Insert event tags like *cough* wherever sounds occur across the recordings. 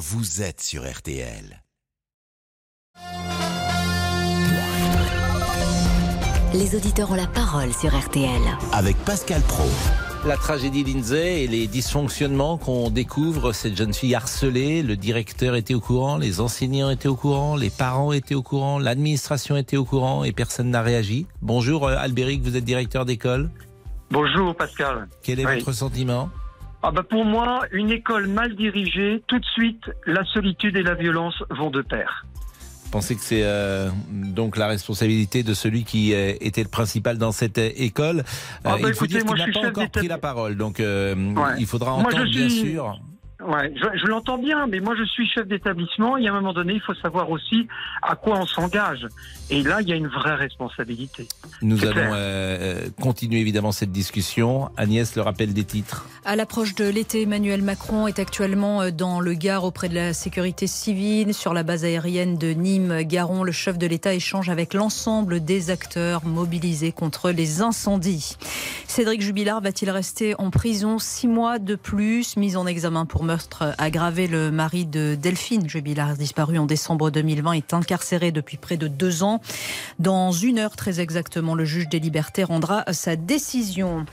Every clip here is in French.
vous êtes sur RTL. Les auditeurs ont la parole sur RTL. Avec Pascal Pro. La tragédie Lindsay et les dysfonctionnements qu'on découvre, cette jeune fille harcelée, le directeur était au courant, les enseignants étaient au courant, les parents étaient au courant, l'administration était au courant et personne n'a réagi. Bonjour euh, Albéric, vous êtes directeur d'école? Bonjour Pascal. Quel est Oui. votre sentiment? Ah bah pour moi, une école mal dirigée, tout de suite, la solitude et la violence vont de pair. Vous pensez que c'est euh, donc la responsabilité de celui qui euh, était le principal dans cette euh, école Ah bah Il faut écoutez, dire moi, qu'il n'a pas encore pris la parole, donc Ouais. il faudra Moi, entendre bien suis- sûr. Ouais, je, je l'entends bien, mais moi je suis chef d'établissement et à un moment donné, il faut savoir aussi à quoi on s'engage. Et là, il y a une vraie responsabilité. Nous allons euh, continuer évidemment cette discussion. Agnès, le rappel des titres. À l'approche de l'été, Emmanuel Macron est actuellement euh, dans le Gard auprès de la sécurité civile. Sur la base aérienne de Nîmes-Garon, le chef de l'État échange avec l'ensemble des acteurs mobilisés contre les incendies. Cédric Jubilard va-t-il rester en prison six mois de plus Mis en examen pour meurtre aggravé, le mari de Delphine Jubilard, disparu en décembre 2020, est incarcéré depuis près de deux ans. Dans une heure très exactement, le juge des libertés rendra sa décision.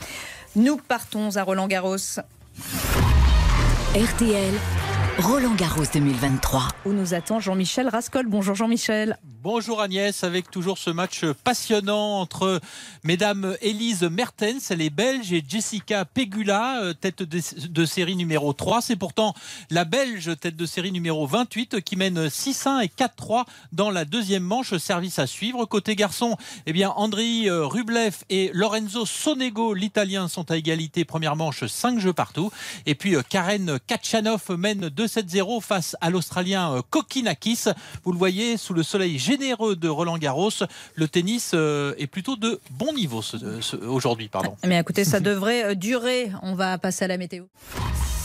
Nous partons à Roland Garros RTL, Roland Garros 2023. où nous attend Jean-Michel Rascol. Bonjour Jean-Michel. Bonjour Agnès, avec toujours ce match passionnant entre mesdames Élise Mertens, elle est belge, et Jessica Pegula, euh, tête de, série numéro 3. C'est pourtant la belge, tête de série numéro 28, qui mène 6-1 et 4-3 dans la deuxième manche. Service à suivre. Côté garçon, eh bien, Andriy euh, Rublev et Lorenzo Sonego, l'italien, sont à égalité. Première manche, 5 jeux partout. Et puis euh, Karen Kachanov mène 2-7-0 face à l'Australien euh, Kokinakis. Vous le voyez, sous le soleil généreux de Roland Garros, le tennis euh, est plutôt de bon niveau aujourd'hui. Pardon. Mais écoutez, ça *laughs* devrait euh, durer. On va passer à la météo.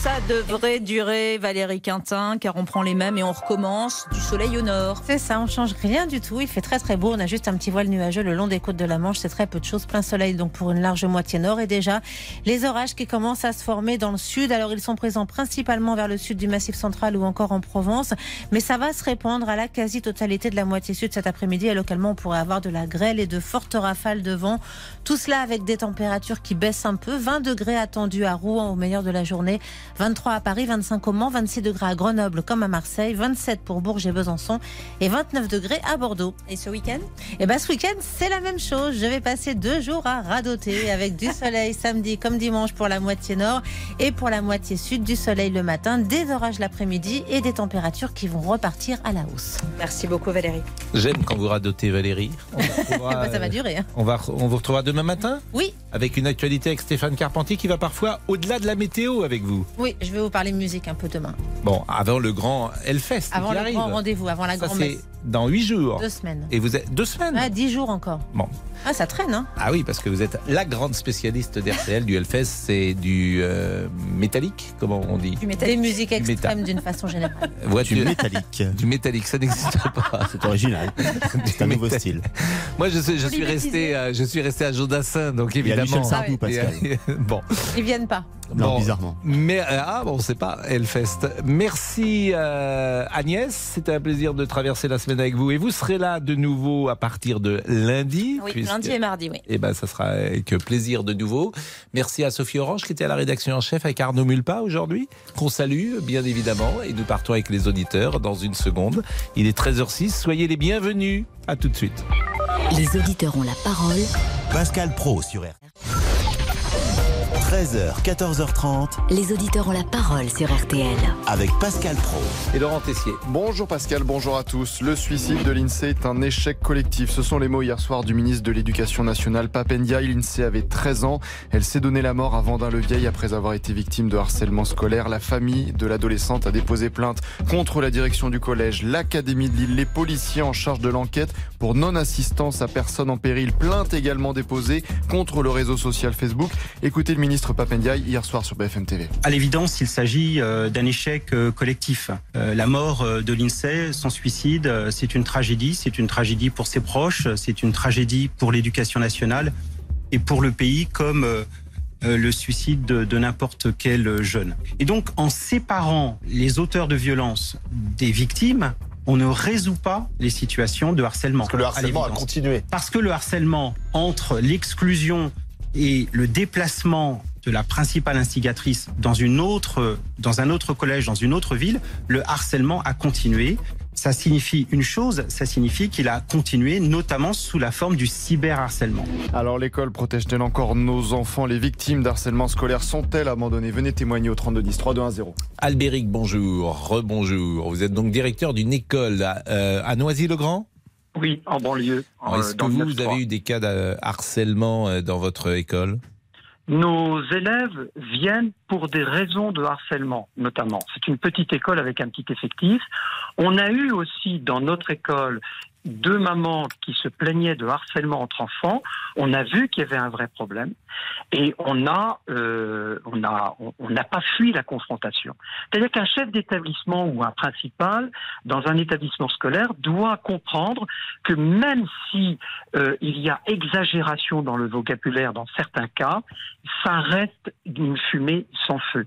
Ça devrait durer, Valérie Quintin, car on prend les mêmes et on recommence du soleil au nord. C'est ça, on change rien du tout. Il fait très très beau. On a juste un petit voile nuageux le long des côtes de la Manche. C'est très peu de choses. Plein soleil donc pour une large moitié nord. Et déjà, les orages qui commencent à se former dans le sud. Alors ils sont présents principalement vers le sud du massif central ou encore en Provence. Mais ça va se répandre à la quasi-totalité de la moitié sud cet après-midi. Et localement, on pourrait avoir de la grêle et de fortes rafales de vent. Tout cela avec des températures qui baissent un peu. 20 degrés attendus à Rouen au meilleur de la journée. 23 à Paris, 25 au Mans, 26 degrés à Grenoble comme à Marseille, 27 pour Bourges et Besançon et 29 degrés à Bordeaux. Et ce week-end? Et ben ce week-end, c'est la même chose. Je vais passer deux jours à radoter avec du soleil samedi comme dimanche pour la moitié nord et pour la moitié sud du soleil le matin, des orages l'après-midi et des températures qui vont repartir à la hausse. Merci beaucoup Valérie. J'aime quand vous radotez Valérie. On, va Eh pouvoir, ben, ça va euh, durer. hein. on, va, on vous retrouvera demain matin Oui, avec une actualité avec Stéphane Carpentier qui va parfois au-delà de la météo avec vous. oui, je vais vous parler musique un peu demain. Bon, avant le grand Hellfest Avant qui le arrive. grand rendez-vous, avant la grande c'est messe. dans huit jours. Deux semaines. Et vous êtes deux semaines Ah, dix jours encore. Bon. Ah, ça traîne, hein Ah oui, parce que vous êtes la grande spécialiste d'RTL, du Hellfest, c'est du euh, métallique, comment on dit? Du Des musiques extrêmes d'une façon générale. *laughs* Voiture. Du métallique. *laughs* Du métallique, ça n'existe pas. *laughs* C'est original. C'est un nouveau style. Moi, je, suis resté, baptisé. euh, je suis resté à Jodassin, donc Il y a évidemment. Michel Sardou, Il y a- Pascal. bon, Ils viennent pas. Non, Bon. bizarrement. mais euh, ah bon, c'est pas Hellfest. Merci euh, Agnès, c'était un plaisir de traverser la semaine avec vous, et vous serez là de nouveau à partir de lundi. Oui, puisque- lundi et mardi, oui. Eh ben, ça sera avec plaisir de nouveau. Merci à Sophie Orange qui était à la rédaction en chef avec Arnaud Mulpa aujourd'hui, qu'on salue bien évidemment. Et nous partons avec les auditeurs dans une seconde. Il est 13h06. Soyez les bienvenus. À tout de suite. Les auditeurs ont la parole. Pascal Pro sur RTL. 13h, 14h30 Les auditeurs ont la parole sur RTL. avec Pascal Pro. Et Laurent Tessier. Bonjour Pascal, bonjour à tous. Le suicide de l'INSEE est un échec collectif. Ce sont les mots hier soir du ministre de l'Éducation nationale, Papendia. L'INSEE avait 13 ans. Elle s'est donné la mort à Vendin-le-Vieil après avoir été victime de harcèlement scolaire. La famille de l'adolescente a déposé plainte contre la direction du collège, l'Académie de Lille, les policiers en charge de l'enquête pour non-assistance à personne en péril. Plainte également déposée contre le réseau social Facebook. Écoutez le ministre Papendia hier soir sur BFM TV. À l'évidence, il s'agit euh, d'un échec euh, collectif. Euh, la mort de l'INSEE, son suicide, c'est une tragédie. C'est une tragédie pour ses proches, c'est une tragédie pour l'éducation nationale et pour le pays comme le suicide de, de n'importe quel jeune. Et donc, en séparant les auteurs de violence des victimes, on ne résout pas les situations de harcèlement. Parce que le harcèlement a continué. Parce que le harcèlement entre l'exclusion et le déplacement de la principale instigatrice dans une autre, dans un autre collège, dans une autre ville, le harcèlement a continué. Ça signifie une chose, ça signifie qu'il a continué, notamment sous la forme du cyberharcèlement. Alors l'école protège-t-elle encore nos enfants? Les victimes d'harcèlement scolaire sont-elles abandonnées? Venez témoigner au 3210 3210. Albéric, bonjour, rebonjour. Vous êtes donc directeur d'une école à, euh, à Noisy-le-Grand? Oui, en banlieue. en, Est-ce euh, que vous, vous 9-3. avez eu des cas de harcèlement euh, dans votre école? Nos élèves viennent pour des raisons de harcèlement, notamment. C'est une petite école avec un petit effectif. On a eu aussi dans notre école deux mamans qui se plaignaient de harcèlement entre enfants. On a vu qu'il y avait un vrai problème et on a, euh, on a, on- n'a pas fui la confrontation. C'est-à-dire qu'un chef d'établissement ou un principal dans un établissement scolaire doit comprendre que même si euh, il y a exagération dans le vocabulaire dans certains cas, ça reste une fumée sans feu.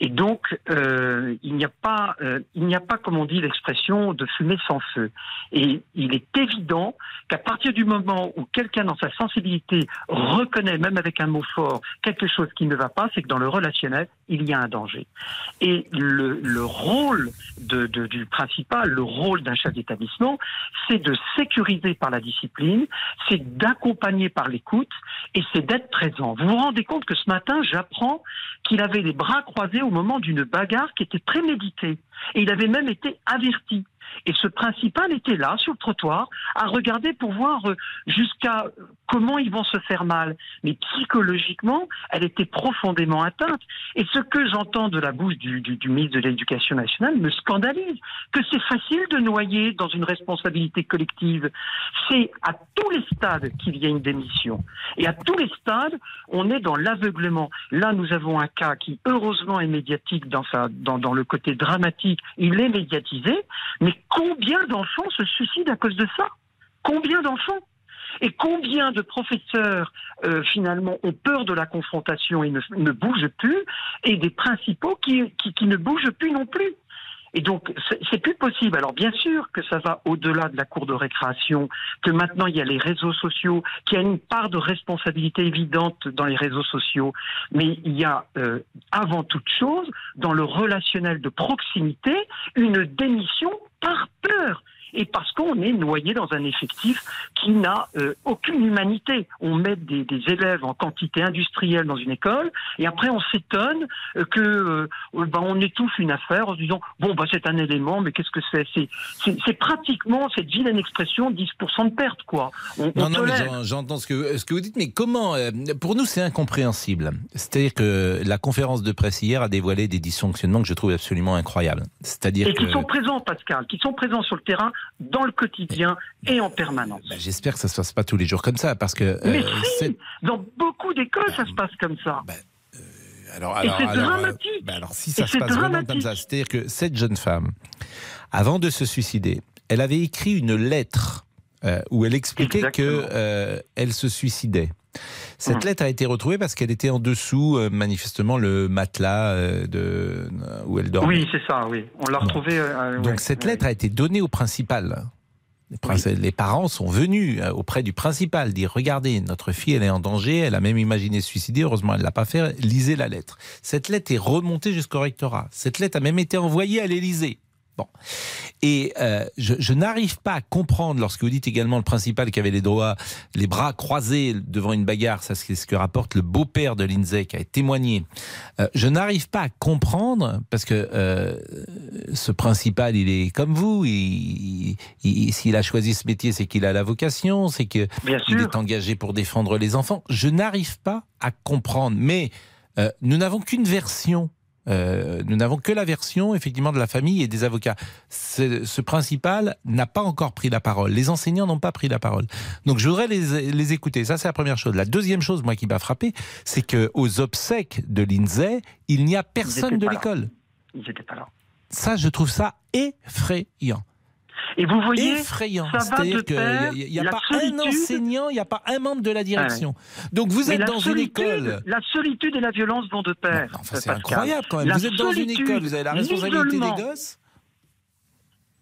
Et donc, euh, il n'y a pas, euh, il n'y a pas, comme on dit, l'expression de fumée sans feu. Et il est évident qu'à partir du moment où quelqu'un, dans sa sensibilité, reconnaît, même avec un mot fort, quelque chose qui ne va pas, c'est que dans le relationnel, il y a un danger. Et le, le rôle du principal, le rôle d'un chef d'établissement, c'est de sécuriser par la discipline, c'est d'accompagner par l'écoute et c'est d'être présent. Vous vous rendez compte que ce matin, j'apprends qu'il avait les bras croisés au moment d'une bagarre qui était préméditée. Et il avait même été averti. Et ce principal était là, sur le trottoir, à regarder pour voir euh, jusqu'à euh, comment ils vont se faire mal. Mais psychologiquement, elle était profondément atteinte. Et ce que j'entends de la bouche du, ministre de l'Éducation nationale me scandalise. Que c'est facile de noyer dans une responsabilité collective. C'est à tous les stades qu'il y a une démission. Et à tous les stades, on est dans l'aveuglement. Là, nous avons un cas qui, heureusement, est médiatique dans, dans le côté dramatique. Il est médiatisé. Mais combien d'enfants se suicident à cause de ça? Combien d'enfants? Et combien de professeurs euh, finalement ont peur de la confrontation et ne, bougent plus, et des principaux qui ne bougent plus non plus? Et donc, c'est plus possible. Alors, bien sûr que ça va au-delà de la cour de récréation, que maintenant il y a les réseaux sociaux, qu'il y a une part de responsabilité évidente dans les réseaux sociaux, mais il y a, euh, avant toute chose, dans le relationnel de proximité, une démission par peur. Et parce qu'on est noyé dans un effectif qui n'a euh, aucune humanité. On met des, des élèves en quantité industrielle dans une école, et après on s'étonne euh, que euh, ben, on étouffe une affaire en se disant bon bah c'est un élément, mais qu'est-ce que c'est? C'est- pratiquement cette vilaine expression 10% de perte quoi. On, Non, on non, mais j'entends ce que, ce que vous dites, mais comment euh, Pour nous, c'est incompréhensible. C'est-à-dire que la conférence de presse hier a dévoilé des dysfonctionnements que je trouve absolument incroyables. C'est-à-dire Et que qui sont présents, Pascal, qui sont présents sur le terrain, dans le quotidien et en permanence. bah, j'espère que ça se passe pas tous les jours comme ça, parce que Mais euh, si, c'est- dans beaucoup d'écoles, ça se passe comme ça. alors, Et alors, c'est alors, euh, dramatique. bah, alors, si Et ça se c'est passe vraiment comme ça, c'est-à-dire que cette jeune femme, avant de se suicider, elle avait écrit une lettre euh, où elle expliquait Exactement. que euh, elle se suicidait. Cette lettre a été retrouvée parce qu'elle était en dessous, euh, manifestement, le matelas euh, de, où elle dormait. Oui, c'est ça, oui. On l'a Bon. retrouvé. euh, Donc ouais, cette ouais. lettre a été donnée au principal. Les, les parents sont venus euh, auprès du principal dire regardez notre fille elle est en danger elle a même imaginé se suicider heureusement elle l'a pas fait lisez la lettre cette lettre est remontée jusqu'au rectorat cette lettre a même été envoyée à l'Élysée bon et euh, je, je n'arrive pas à comprendre lorsque vous dites également le principal qui avait les droits les bras croisés devant une bagarre ça c'est ce que rapporte le beau-père de Lindsay qui a témoigné Euh, je n'arrive pas à comprendre parce que euh, ce principal, il est comme vous. Il, il- S'il a choisi ce métier, c'est qu'il a la vocation, c'est que Bien il sûr. est engagé pour défendre les enfants. Je n'arrive pas à comprendre. Mais euh, nous n'avons qu'une version. Euh, nous n'avons que la version effectivement de la famille et des avocats. Ce, ce principal n'a pas encore pris la parole. Les enseignants n'ont pas pris la parole. Donc je voudrais les, les écouter. Ça c'est la première chose. La deuxième chose, moi qui m'a frappé, c'est que aux obsèques de Lindsay, il n'y a personne de l'école. Ils n'étaient pas là. Ça, je trouve ça effrayant. Et vous voyez, effrayant. ça va C'est-à-dire qu'il n'y a, pas un enseignant, il n'y a pas un membre de la direction. Donc vous êtes dans une école. La solitude et la violence vont de pair. Enfin, c'est incroyable quand même. La vous êtes dans une école, vous avez la responsabilité des gosses.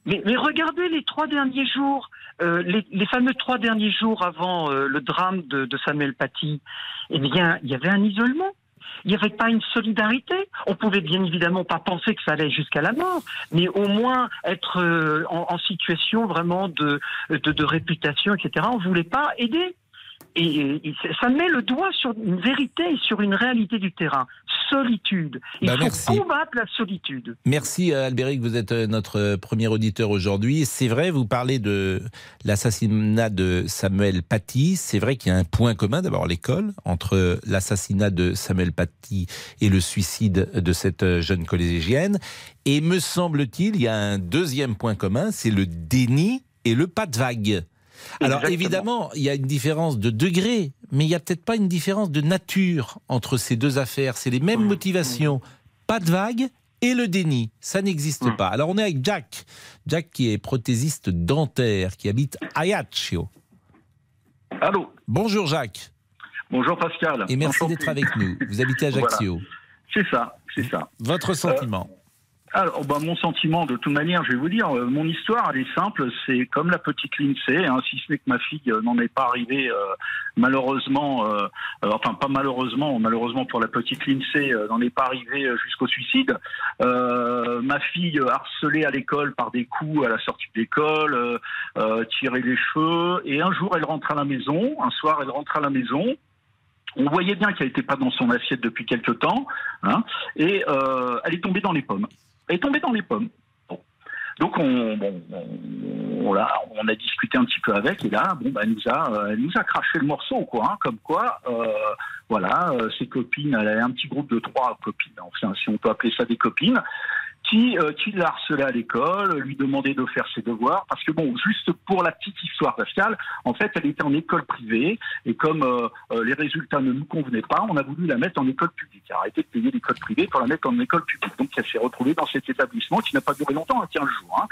Mais, mais regardez les trois derniers jours, euh, les, les fameux trois derniers jours avant euh, le drame de, de Samuel Paty. Eh bien, il y avait un isolement. Il n'y avait pas une solidarité. On pouvait bien évidemment pas penser que ça allait jusqu'à la mort, mais au moins être euh, en, situation vraiment de, de, de réputation, etc. On voulait pas aider. Et, et ça met le doigt sur une vérité et sur une réalité du terrain. Solitude. Il Bah, faut merci. combattre la solitude. Merci euh, Albéric, vous êtes euh, notre euh, premier auditeur aujourd'hui. C'est vrai, vous parlez de l'assassinat de Samuel Paty. C'est vrai qu'il y a un point commun, d'abord l'école, entre l'assassinat de Samuel Paty et le suicide de cette jeune collégienne. Et me semble-t-il, il y a un deuxième point commun, c'est le déni et le pas de vague. Alors Exactement. évidemment, il y a une différence de degré, mais il n'y a peut-être pas une différence de nature entre ces deux affaires. C'est les mêmes Mmh, motivations. Pas de vague et le déni. Ça n'existe Mmh. pas. Alors on est avec Jack. Jack qui est prothésiste dentaire, qui habite Ajaccio. Allô, Bonjour Jacques, bonjour Pascal. et merci d'être avec nous. Vous habitez Ajaccio. C'est ça, c'est ça. Votre sentiment Alors, bah, mon sentiment, de toute manière, je vais vous dire, euh, mon histoire, elle est simple. C'est comme la petite Lindsay, hein, si ce n'est que ma fille euh, n'en est pas arrivée, euh, malheureusement, enfin pas malheureusement, malheureusement pour la petite Lindsay, n'en est pas arrivée jusqu'au suicide. Ma fille harcelée à l'école par des coups à la sortie de l'école, tirer les cheveux, et un jour, elle rentre à la maison. Un soir, elle rentre à la maison. On voyait bien qu'elle n'était pas dans son assiette depuis quelque temps, hein, et elle est tombée dans les pommes. Est tombée dans les pommes. Bon. Donc on, bon, on a discuté un petit peu avec, et là, bon, bah, elle nous a, euh, elle nous a craché le morceau, quoi. hein, comme quoi, euh, voilà, euh, ses copines, elle avait un petit groupe de trois copines, enfin, si on peut appeler ça des copines, qui, euh, qui la harcelait à l'école, lui demandait de faire ses devoirs, parce que bon, juste pour la petite histoire, Pascal, en fait, elle était en école privée, et comme euh, euh, les résultats ne nous convenaient pas, on a voulu la mettre en école publique, arrêter de payer l'école privée pour la mettre en école publique. Donc, elle s'est retrouvée dans cet établissement qui n'a pas duré longtemps, hein, 15 jours. hein.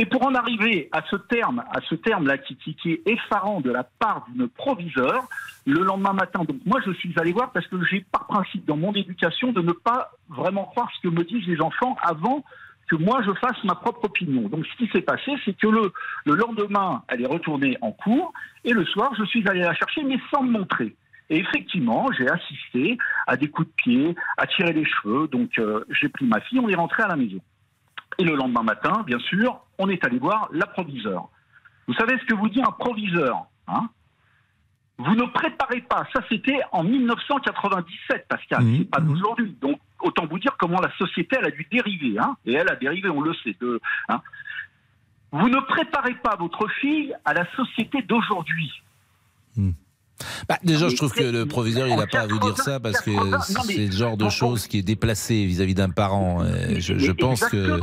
Et pour en arriver à ce terme, à ce terme-là qui, est effarant de la part d'une proviseure, le lendemain matin, donc moi je suis allé voir parce que j'ai par principe dans mon éducation de ne pas vraiment croire ce que me disent les enfants avant que moi je fasse ma propre opinion. Donc ce qui s'est passé, c'est que le, le lendemain, elle est retournée en cours et le soir, je suis allé la chercher, mais sans me montrer. Et effectivement, j'ai assisté à des coups de pied, à tirer les cheveux. Donc euh, j'ai pris ma fille, on est rentré à la maison. Et le lendemain matin, bien sûr, on est allé voir la proviseure. Vous savez ce que vous dit un proviseur hein? Vous ne préparez pas. Ça, c'était en 1997, Pascal. Mhm, C'est pas mhm. d'aujourd'hui. Donc, autant vous dire comment la société, elle a dû dériver. Hein et elle a dérivé, on le sait. De, hein vous ne préparez pas votre fille à la société d'aujourd'hui. Bah, déjà, Mais je trouve que le proviseur, il n'a pas à vous dire ça parce que 80, non, mais- c'est le genre de chose qui est déplacé vis-à-vis d'un parent. Je, pense que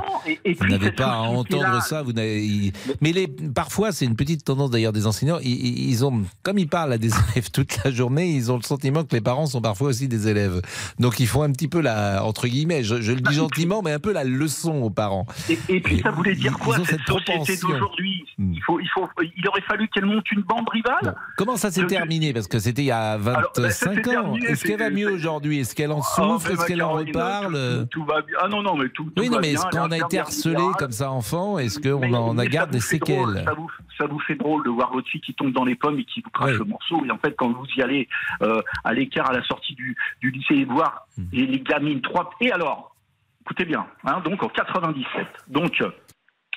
vous n'avez pas à entendre ça. Vous n'avez- Mais les, parfois, c'est une petite tendance d'ailleurs des enseignants. Ils, ont, comme ils parlent à des *laughs* élèves toute la journée, ils ont le sentiment que les parents sont parfois aussi des élèves. Donc, ils font un petit peu la, entre guillemets, je, je le dis gentiment, mais un peu la leçon aux parents. Et, et puis ça voulait dire quoi cette, cette société propension. d'aujourd'hui? Hmm. il, faut, il, faut, il aurait fallu qu'elle monte une bande rivale? Comment ça s'est Je- terminé Parce que c'était il y a Alors, ben, 25 ans. Est-ce qu'elle va mieux aujourd'hui? Est-ce qu'elle en Ah, souffre? Est-ce qu'elle en reparle? tout, va bien. Ah non, non, mais tout, tout Oui, non, va mais est-ce qu'on a été harcelé comme ça enfant? Est-ce qu'on en a garde des drôle, séquelles? ça, vous, ça vous fait drôle de voir votre fille qui tombe dans les pommes et qui vous crache Oui. le morceau. Et en fait, quand vous y allez euh, à l'écart à la sortie du, du lycée et voir Hmm. et les gamines, trois. Et alors, écoutez bien, hein, donc en 97. Donc.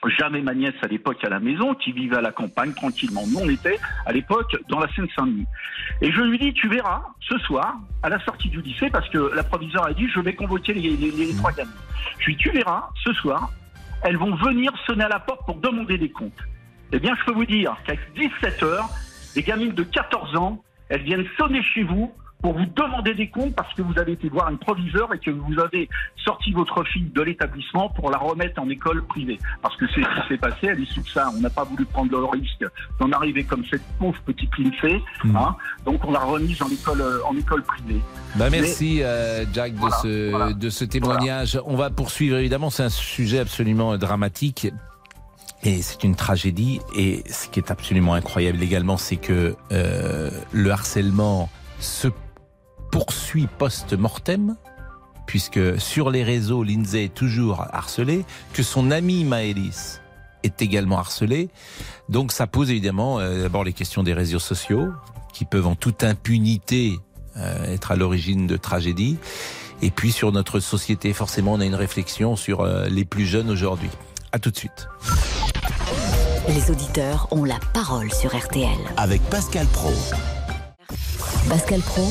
Jamais ma nièce à l'époque à la maison, qui vivait à la campagne tranquillement. Nous, on était à l'époque dans la Seine-Saint-Denis. Et je lui dis, tu verras, ce soir, à la sortie du lycée, parce que la proviseure a dit, je vais convoquer les, trois gamines. Je lui dis, tu verras, ce soir, elles vont venir sonner à la porte pour demander des comptes. Eh bien, je peux vous dire qu'à 17 heures, les gamines de 14 ans, elles viennent sonner chez vous pour vous demander des comptes parce que vous avez été voir une proviseur et que vous avez sorti votre fille de l'établissement pour la remettre en école privée. Parce que c'est ce qui s'est passé à l'issue de ça. On n'a pas voulu prendre le risque d'en arriver comme cette pauvre petite Lindsay. Mhm. Hein, donc on l'a remise en école, euh, en école privée. Bah merci euh, Jack de Voilà, ce voilà. de ce témoignage. On va poursuivre évidemment, c'est un sujet absolument euh, dramatique. Et c'est une tragédie. Et ce qui est absolument incroyable également, c'est que euh, le harcèlement se poursuit post-mortem, puisque sur les réseaux, Lindsay est toujours harcelée, que son ami Maëlys est également harcelé. Donc ça pose évidemment euh, d'abord les questions des réseaux sociaux, qui peuvent en toute impunité euh, être à l'origine de tragédies. Et puis sur notre société, forcément, on a une réflexion sur euh, les plus jeunes aujourd'hui. À tout de suite. Les auditeurs ont la parole sur RTL. Avec Pascal Pro. Pascal Pro,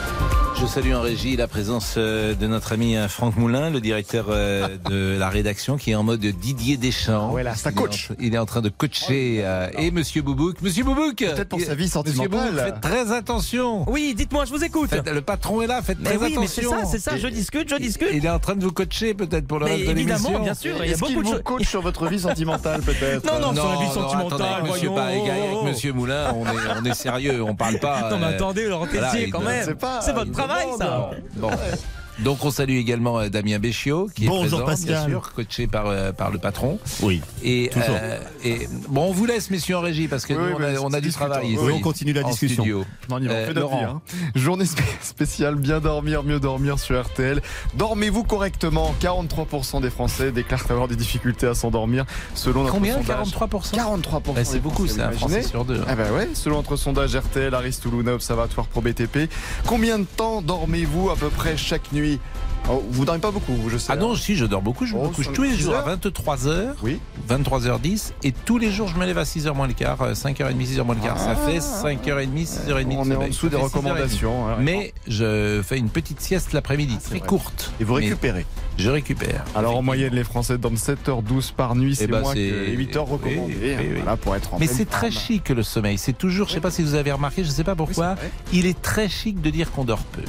Je salue en régie la présence euh, de notre ami euh, Franck Moulin, le directeur euh, *laughs* de la rédaction, qui est en mode Didier Deschamps. Ouais, là, c'est un Il est en coach. Il est en train de coacher. euh, et Monsieur Boubouk. Monsieur Boubouk Peut-être pour sa vie Monsieur sentimentale. Boubouk, faites très attention. Oui, dites-moi, je vous écoute. Faites- le patron est là, faites Mais très oui, mais c'est attention. ça, c'est ça, je discute, je discute. Il est en train de vous coacher peut-être pour le Mais reste de évidemment, l'émission. bien sûr, il y a beaucoup de vous coach sur votre vie sentimentale peut-être Non, non, sur la vie sentimentale, attendez, avec monsieur, pas- avec- monsieur Moulin, on est, on est sérieux, on parle pas. Non, mais attendez, Laurent voilà, Tessier, il quand même. C'est votre il travail, ça. Bon. Donc on salue également euh, Damien Béchiot qui Bonjour, est présent, Pascal. bien sûr, coaché par, euh, par le patron. Oui. Et, Toujours. euh, et bon, on vous laisse, messieurs en régie, parce que Oui, nous, on a, on a c'est du travail. Oui, on continue la discussion. studio. Non, on y va, on Euh, fait vie, Laurent. hein. Journée spé- spéciale, bien dormir, mieux dormir sur RTL. Dormez-vous correctement 43% des Français déclarent avoir des difficultés à s'endormir selon notre Combien sondage. 43% 43%. Bah, C'est beaucoup, c'est un Français sur deux. hein. Ah bah ouais, selon notre sondage RTL, Aris Toulouna Observatoire Pro BTP. Combien de temps dormez-vous à peu près chaque nuit? Oh, Vous dormez pas beaucoup, je sais. Ah non, hein. si, je dors beaucoup. Je me Oh, couche cinq, tous les jours à heures 23h, Oui. 23h10, et tous les jours, je me lève à 6h moins le quart, euh, 5h30, 6h moins le quart. Ça fait 5h30, 6h30. On est en dessous des fait 6h30. recommandations. hein. Mais je fais une petite sieste l'après-midi, c'est très vrai. courte. Et vous récupérez. Je récupère. Alors en moyenne, les Français dorment 7h12 par nuit, c'est Eh ben, moins que c'est- les 8h recommandées. oui, oui, oui. Voilà, pour être en Mais c'est très chic le sommeil. C'est toujours, je sais pas si vous avez remarqué, je sais pas pourquoi, c'est il est très chic de dire qu'on dort peu.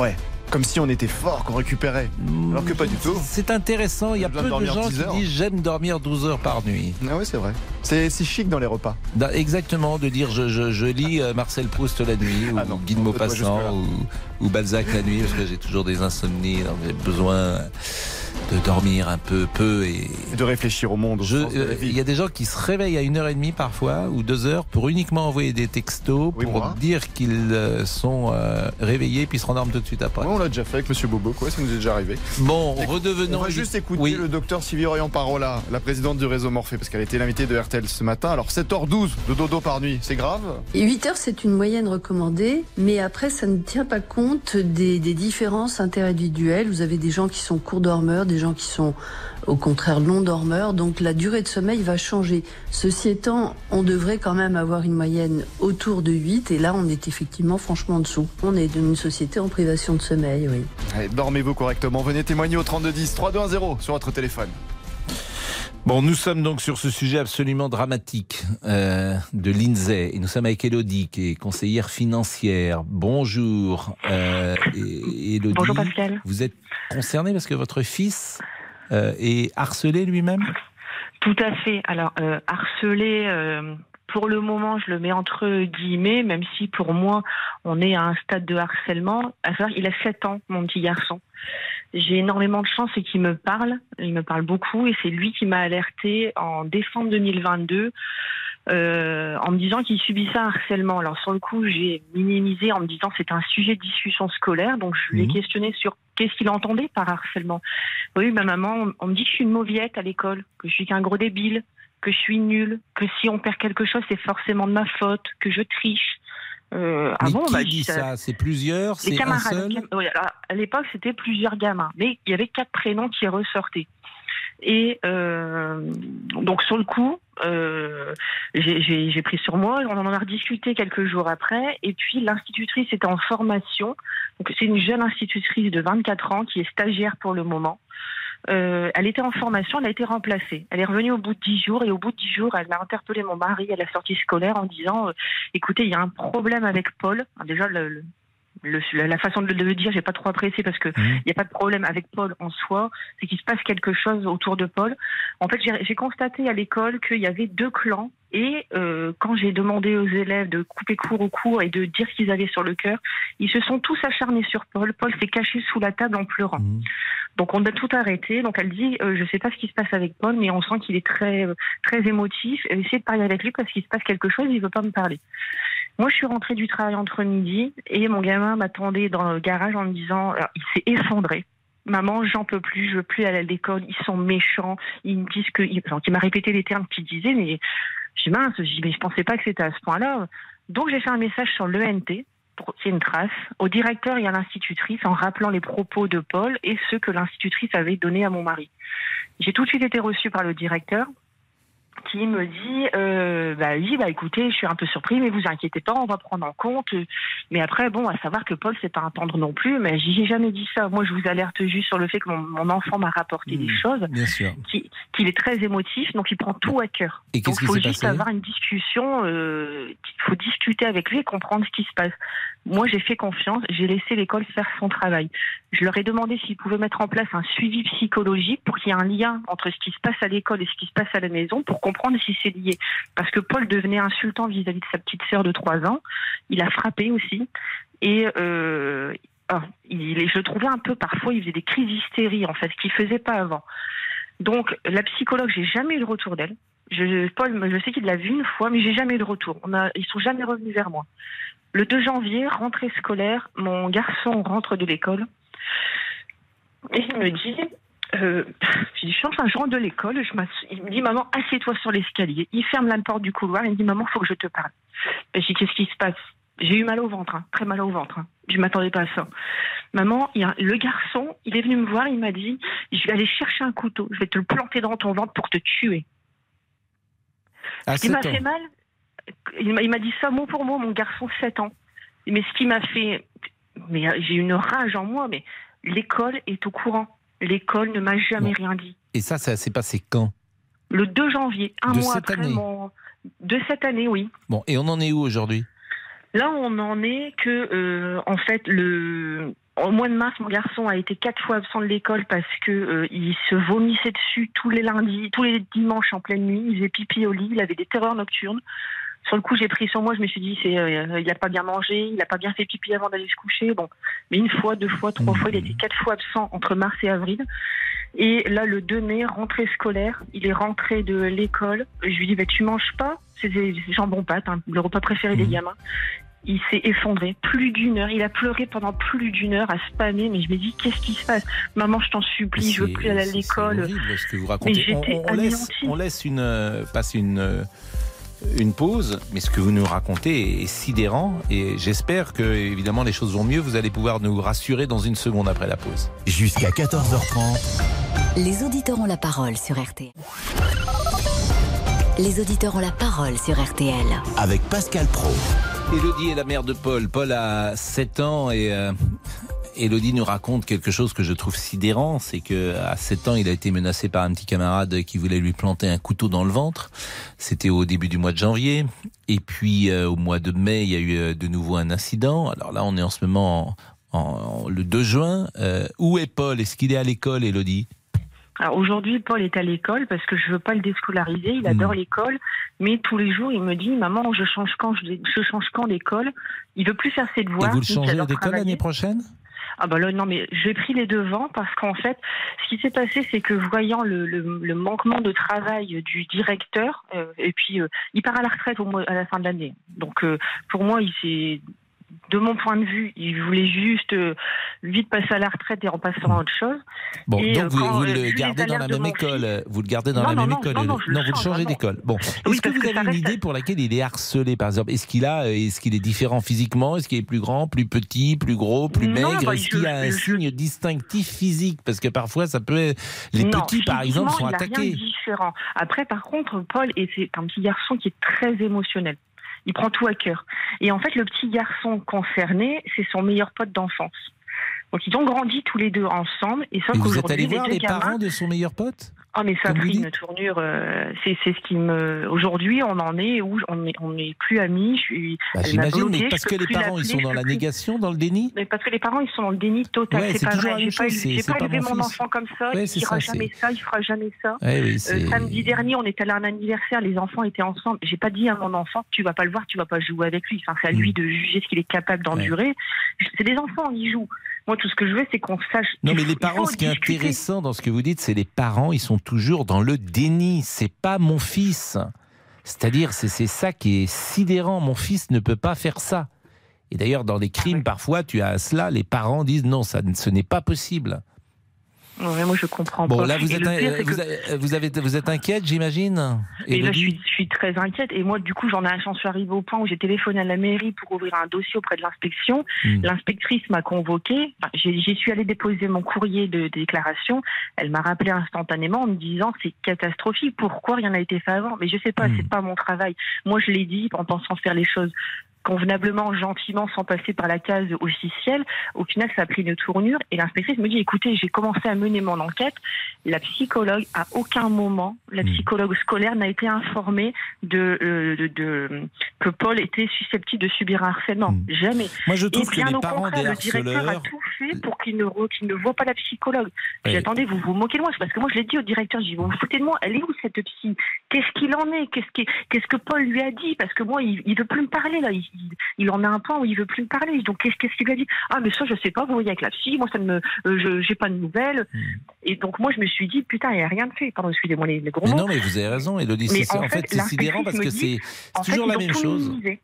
Ouais. Comme si on était fort, qu'on récupérait. Alors que pas du tout. C'est intéressant. Il y a peu de gens 10 qui disent j'aime dormir 12 heures par nuit. Ah oui, c'est vrai. C'est chic dans les repas. Da- Exactement, de dire je, je, je lis euh, Marcel Proust la nuit, ou Ah non, Guy de Maupassant, ou, ou Balzac la nuit, parce que j'ai toujours des insomnies, j'ai besoin de dormir un peu, peu et. Et de réfléchir au monde, euh. Il y a des gens qui se réveillent à une heure et demie parfois ou deux heures pour uniquement envoyer des textos Oui, pour moi. dire qu'ils euh, sont euh, réveillés puis se rendorment tout de suite après. Ouais, on l'a déjà fait avec Monsieur Bobo, quoi, ça nous est déjà arrivé. Bon, Écoute, redevenons. On va juste écouter Oui. le docteur Sylvie Orion Parola, la présidente du réseau Morphée, parce qu'elle était l'invitée de RTL ce matin. Alors 7h12 de dodo par nuit, c'est grave? Et 8 heures, c'est une moyenne recommandée, mais après, ça ne tient pas compte des, des différences interindividuelles. Vous avez des gens qui sont court des gens qui sont au contraire long dormeurs, donc la durée de sommeil va changer. Ceci étant, on devrait quand même avoir une moyenne autour de 8, et là, on est effectivement franchement en dessous. On est une société en privation de sommeil, oui. Dormez-vous correctement, venez témoigner au 3210 3210 sur votre téléphone. Bon, nous sommes donc sur ce sujet absolument dramatique euh, de l'INSEE et nous sommes avec Elodie qui est conseillère financière. Bonjour euh, et- Elodie. Bonjour Pascal. Vous êtes concernée parce que votre fils euh, est harcelé lui-même? Tout à fait. Alors, euh, harcelé, pour le moment, je le mets entre guillemets, même si pour moi, on est à un stade de harcèlement. À savoir, il a 7 ans, mon petit garçon. J'ai énormément de chance et qu'il me parle. Il me parle beaucoup et c'est lui qui m'a alerté en décembre 2022 euh, en me disant qu'il subissait un harcèlement. Alors sur le coup, j'ai minimisé en me disant que c'est un sujet de discussion scolaire. Donc je lui ai Mhm. questionné sur qu'est-ce qu'il entendait par harcèlement. Oui, ma maman, on me dit que je suis une mauviette à l'école, que je suis qu'un gros débile, que je suis nulle, que si on perd quelque chose, c'est forcément de ma faute, que je triche. Euh, Mais bon, qui bah, dit ça- ça C'est plusieurs? C'est un seul? Oui, alors, à l'époque, c'était plusieurs gamins, mais il y avait quatre prénoms qui ressortaient. Et euh, donc sur le coup, euh, j'ai pris sur moi. On en a rediscuté quelques jours après. Et puis l'institutrice était en formation. Donc c'est une jeune institutrice de 24 ans qui est stagiaire pour le moment. Euh, elle était en formation, elle a été remplacée. Elle est revenue au bout de 10 jours et au bout de 10 jours, elle a interpellé mon mari à la sortie scolaire en disant euh, "Écoutez, il y a un problème avec Paul." Alors déjà le, le- le- la façon de le- dire, j'ai pas trop apprécié parce que il n'y a pas de problème avec Paul en soi, c'est qu'il se passe quelque chose autour de Paul. En fait, j'ai constaté à l'école qu'il y avait deux clans et euh, quand j'ai demandé aux élèves de couper court au cours et de dire ce qu'ils avaient sur le cœur, ils se sont tous acharnés sur Paul. Paul s'est caché sous la table en pleurant. Donc on a tout arrêté. Donc elle dit, euh, je sais pas ce qui se passe avec Paul, mais on sent qu'il est très euh, très émotif. Essayez de parler avec lui parce qu'il se passe quelque chose, il veut pas me parler. Moi, je suis rentrée du travail entre midi et mon gamin m'attendait dans le garage en me disant, alors, il s'est effondré. Maman, j'en peux plus, je veux plus aller à l'école, ils sont méchants, ils me disent que, il m'a répété les termes qu'il disait, mais je dis mince, je dis, mais je pensais pas que c'était à ce point-là. Donc j'ai fait un message sur l'ENT ait une trace au directeur et à l'institutrice en rappelant les propos de Paul et ceux que l'institutrice avait donnés à mon mari. J'ai tout de suite été reçue par le directeur qui me dit euh, bah oui bah écoutez je suis un peu surpris mais vous inquiétez pas on va prendre en compte. Mais après bon à savoir que Paul c'est pas un tendre non plus mais j'ai jamais dit ça. Moi je vous alerte juste sur le fait que mon, mon enfant m'a rapporté des choses Bien sûr. qui- qu'il est très émotif donc il prend tout à cœur. Et donc il faut juste avoir une discussion euh, il faut discuter avec lui et comprendre ce qui se passe. Moi j'ai fait confiance j'ai laissé l'école faire son travail. Je leur ai demandé s'ils pouvaient mettre en place un suivi psychologique pour qu'il y ait un lien entre ce qui se passe à l'école et ce qui se passe à la maison pour comprendre si c'est lié. Parce que Paul devenait insultant vis-à-vis de sa petite sœur de 3 ans. Il a frappé aussi. Et euh, ah, je le trouvais un peu, parfois, il faisait des crises d'hystérie, en fait, ce qu'il faisait pas avant. Donc, la psychologue, j'ai jamais eu de retour d'elle. Je, Paul, je sais qu'il l'a vu une fois, mais j'ai jamais eu de retour. On a, ils sont jamais revenus vers moi. Le 2 janvier, rentrée scolaire, mon garçon rentre de l'école et il me dit, euh, je suis en train, je rentre de l'école, je il me dit, maman, assieds-toi sur l'escalier. Il ferme la porte du couloir, il me dit, maman, faut que je te parle. Et je dis, qu'est-ce qui se passe? J'ai eu mal au ventre, hein, très mal au ventre. hein. Je m'attendais pas à ça. Maman, il y a, le garçon, il est venu me voir, il m'a dit, je vais aller chercher un couteau, je vais te le planter dans ton ventre pour te tuer. À qui m'a 7 ans. fait mal, il m'a il m'a dit ça mot pour mot, mon garçon, 7 ans. Mais ce qui m'a fait. Mais euh, j'ai une rage en moi, mais l'école est au courant. L'école ne m'a jamais Bon. rien dit. Et ça, ça s'est passé quand? Le 2 janvier, un De mois cette après année mon. De cette année, oui. Bon, et on en est où aujourd'hui? Là, on en est que, euh, en fait, le. Au mois de mars, mon garçon a été quatre fois absent de l'école parce que euh, il se vomissait dessus tous les lundis, tous les dimanches en pleine nuit. Il faisait pipi au lit, il avait des terreurs nocturnes. Sur le coup, j'ai pris sur moi. Je me suis dit, c'est, euh, il a pas bien mangé, il a pas bien fait pipi avant d'aller se coucher. Bon, mais une fois, deux fois, trois fois, il a été quatre fois absent entre mars et avril. Et là, le 2 mai, rentrée scolaire, il est rentré de l'école. Je lui dis, bah, tu manges pas? C'est des jambons pâtes, hein, le repas préféré des gamins. Il s'est effondré plus d'une heure. Il a pleuré pendant plus d'une heure à spammer. Mais je me dis, qu'est-ce qui se passe? Maman, je t'en supplie, je veux plus aller à C'est l'école. horrible ce que vous racontez. On, on laisse, on laisse une, euh, passer une, euh, une pause, mais ce que vous nous racontez est sidérant et j'espère que, évidemment, les choses vont mieux. Vous allez pouvoir nous rassurer dans une seconde après la pause. Jusqu'à 14h30. Les auditeurs ont la parole sur RTL. Les auditeurs ont la parole sur RTL. Avec Pascal Pro. Elodie est la mère de Paul. Paul a 7 ans et euh, Elodie nous raconte quelque chose que je trouve sidérant, c'est que à 7 ans, il a été menacé par un petit camarade qui voulait lui planter un couteau dans le ventre. C'était au début du mois de janvier. Et puis euh, au mois de mai, il y a eu euh, de nouveau un incident. Alors là, on est en ce moment en, en- le 2 juin. Euh, où est Paul? Est-ce qu'il est à l'école, Elodie? Alors aujourd'hui, Paul est à l'école parce que je veux pas le déscolariser. Il adore l'école, mais tous les jours, il me dit "Maman, je change quand je, je change quand d'école Il veut plus faire ses Et devoirs. vous le changez d'école travailler. l'année prochaine? Ah bah là, non, mais j'ai pris les devants parce qu'en fait, ce qui s'est passé, c'est que voyant le, le- le manquement de travail du directeur, euh, et puis euh, il part à la retraite au à la fin de l'année. Donc euh, pour moi, il s'est de mon point de vue, il voulait juste euh, vite passer à la retraite et en passer à autre chose. Bon, Et, donc euh, vous, quand, vous euh, le gardez dans la même école. euh, Vous le gardez dans Non, la non, même non, école. non, le vous le change, changez d'école. Bon, Oui, est-ce que vous que avez une idée pour laquelle il est harcelé, par exemple? Est-ce qu'il a, est-ce qu'il est différent physiquement? Est-ce qu'il est plus grand, plus petit, plus gros, plus maigre? bah, Est-ce qu'il a un je- signe distinctif physique? Parce que parfois, ça peut. être- Les petits, par exemple, sont il attaqués. rien de différent. Après, par contre, Paul est c'est un petit garçon qui est très émotionnel. Il prend tout à cœur. Et en fait, le petit garçon concerné, c'est son meilleur pote d'enfance. Donc ils ont grandi tous les deux ensemble. Et sauf Et vous êtes allé les voir les gamins. parents de son meilleur pote Ah mais ça a pris une tournure. euh, c'est ce qui me. Aujourd'hui, on en est où on est on n'est plus amis. Je suis. Bah, J'imagine, mais parce que les parents, ils sont dans la négation, dans le déni Mais parce que les parents, ils sont dans le déni total. Ouais, c'est pas vrai. J'ai pas, élevé mon enfant comme ça. Ouais, il fera ça, jamais ça. Il fera jamais ça. Ouais, oui, Euh, samedi dernier, on était allé à un anniversaire, les enfants étaient ensemble. J'ai pas dit à mon enfant, tu vas pas le voir, tu vas pas jouer avec lui. Enfin, c'est à lui de juger ce qu'il est capable d'endurer. C'est des enfants, ils jouent. Moi, tout ce que je veux, c'est qu'on sache. Non, mais les parents, ce qui est intéressant dans ce que vous dites, c'est les parents, ils sont toujours dans le déni. C'est pas mon fils. C'est-à-dire, c'est c'est ça qui est sidérant. Mon fils ne peut pas faire ça. Et d'ailleurs, dans les crimes, parfois, tu as cela, les parents disent non, ça, ce n'est pas possible. Ouais, moi, je comprends Bon, pas. là, vous Et êtes, un- pire, vous, que- avez- vous, avez, vous êtes inquiète, j'imagine Et là, je suis, je suis très inquiète. Et moi, du coup, j'en ai j'en suis arrivée au point où j'ai téléphoné à la mairie pour ouvrir un dossier auprès de l'inspection. Hmm. L'inspectrice m'a convoquée. Enfin, J'y suis allée déposer mon courrier de déclaration. Elle m'a rappelé instantanément en me disant c'est catastrophique. Pourquoi rien n'a été fait avant? Mais je sais pas, Hmm. c'est pas mon travail. Moi, je l'ai dit en pensant faire les choses convenablement, gentiment, sans passer par la case officielle. Au final, ça a pris une tournure et l'inspectrice me dit écoutez, j'ai commencé à mener mon enquête. La psychologue, à aucun moment, la psychologue scolaire n'a été informée de, euh, de, de- que Paul était susceptible de subir un harcèlement. Jamais. Moi, je et trouve que bien les au parents contraire, des le directeur a tout fait pour qu'il ne, qu'il ne voit pas la psychologue. Dit, attendez, vous vous moquez de moi, c'est parce que moi je l'ai dit au directeur, j'ai dit, vous vous foutez de moi, elle est où cette psy? Qu'est-ce qu'il en est? Qu'est-ce que Paul lui a dit? Parce que moi, il, il veut plus me parler là, il, il- il en a un point où il veut plus me parler. Donc qu'est-ce qu'il lui a dit? Ah mais ça je sais pas, vous voyez avec la psy, moi ça ne me, euh, j'ai pas de nouvelles. Hmm. Et donc moi je me suis dit putain, il n'y a rien de fait. Pardon, excusez-moi les, les gros Mais mots. non, mais vous avez raison, Elodie. Mais en En fait, fait, c'est sidérant parce que c'est fait, toujours la même chose. minimisé.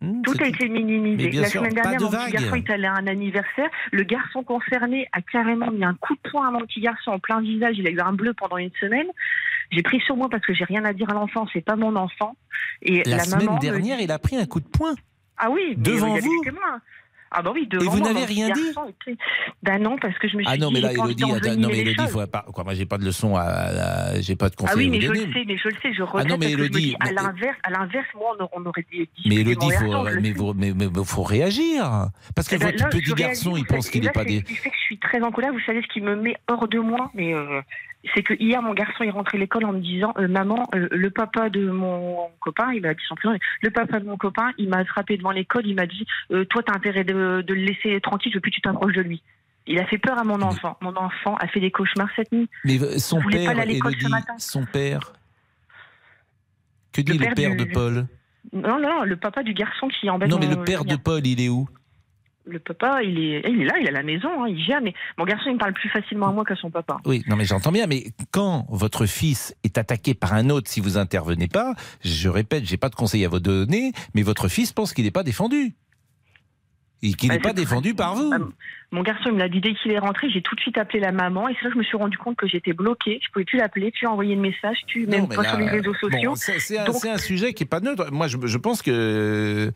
Hmm, Tout a été minimisé. La sûr, semaine dernière, de mon petit garçon est allé à un anniversaire. Le garçon concerné a carrément mis un coup de poing à mon petit garçon en plein visage. Il a eu un bleu pendant une semaine. J'ai pris sur moi parce que j'ai rien à dire à l'enfant. C'est pas mon enfant. Et La, la, semaine maman dernière, il a pris un coup de poing. Ah oui, Devant vous. Ah bah oui, devant vous n'avez rien dit Ben non, parce que je me suis Ah non, mais là, Elodie, non, mais Elodie, faut pas, quoi, moi, j'ai pas de leçon à, à- j'ai pas de conseils Ah oui, mais je le sais, mais je le sais, je regrette Ah non, mais Elodie, à l'inverse, à l'inverse, moi, on, aurait dit Mais Elodie, faut, mais, vous- mais, faut réagir. Parce que Eh ben, votre petit garçon, il pense Et qu'il n'est pas c'est des. Ce qui fait que je suis très en colère. Vous savez ce qui me met hors de moi, mais euh, c'est que hier, mon garçon est rentré à l'école en me disant euh, Maman, euh, le papa de mon copain, il m'a dit son prénom, le papa de mon copain, il m'a attrapé devant l'école, il m'a dit euh, Toi, t'as intérêt de, de le laisser tranquille, je veux plus que tu t'approches de lui. Il a fait peur à mon enfant. Mon enfant a fait des cauchemars cette nuit. Mais son pas père, aller à l'école ce Elodie, matin son père. Que dit Le le père du- de Paul? Non, non, le papa du garçon qui embête Non, mais le père de Paul, il est où? Le papa, il est, il est là, il est à la maison, hein, il gère, mais mon garçon, il parle plus facilement à moi qu'à son papa. Oui, non, mais j'entends bien. Mais quand votre fils est attaqué par un autre, si vous intervenez pas, je répète, j'ai pas de conseil à vous donner, mais votre fils pense qu'il n'est pas défendu. Et qu'il Bah, n'est pas c'est- défendu par vous. Bah, Mon garçon, il me l'a dit dès qu'il est rentré, j'ai tout de suite appelé la maman, et c'est là que je me suis rendu compte que j'étais bloquée, je pouvais plus l'appeler, plus envoyer de messages, plus même pas là, sur les réseaux sociaux. c'est c'est un, Donc- un sujet qui est pas neutre. Moi, je, je pense que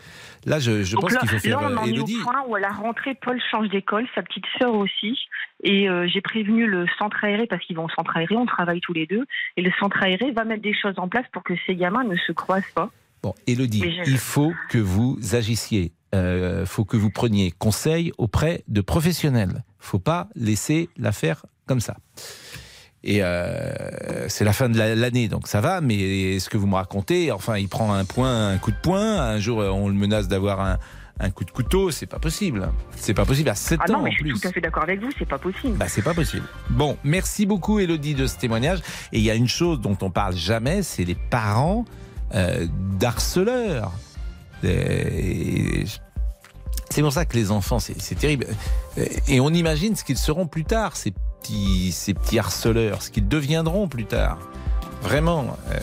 là, je, pense qu'il faut faire. là, on en euh, est au Élodie, point où à la rentrée, Paul change d'école, sa petite sœur aussi. Et euh, j'ai prévenu le centre aéré, parce qu'ils vont au centre aéré, on travaille tous les deux. Et le centre aéré va mettre des choses en place pour que ces gamins ne se croisent pas. Bon, je- il faut que vous agissiez. Il faut que vous preniez conseil auprès de professionnels. faut pas laisser l'affaire comme ça. Et euh, c'est la fin de la- l'année, donc ça va, mais ce que vous me racontez, enfin, il prend un point, un coup de poing, un jour on le menace d'avoir un, un coup de couteau, c'est pas possible. C'est pas possible à 7 Ah ans non, mais en je plus. suis tout à fait d'accord avec vous, c'est pas possible. Bah, c'est pas possible. Bon, merci beaucoup, Elodie, de ce témoignage. Et il y a une chose dont on parle jamais, c'est les parents euh, d'harceleurs. C'est pour ça que les enfants, c'est terrible. Et on imagine ce qu'ils seront plus tard, ces petits, ces petits harceleurs, ce qu'ils deviendront plus tard. Vraiment. Euh,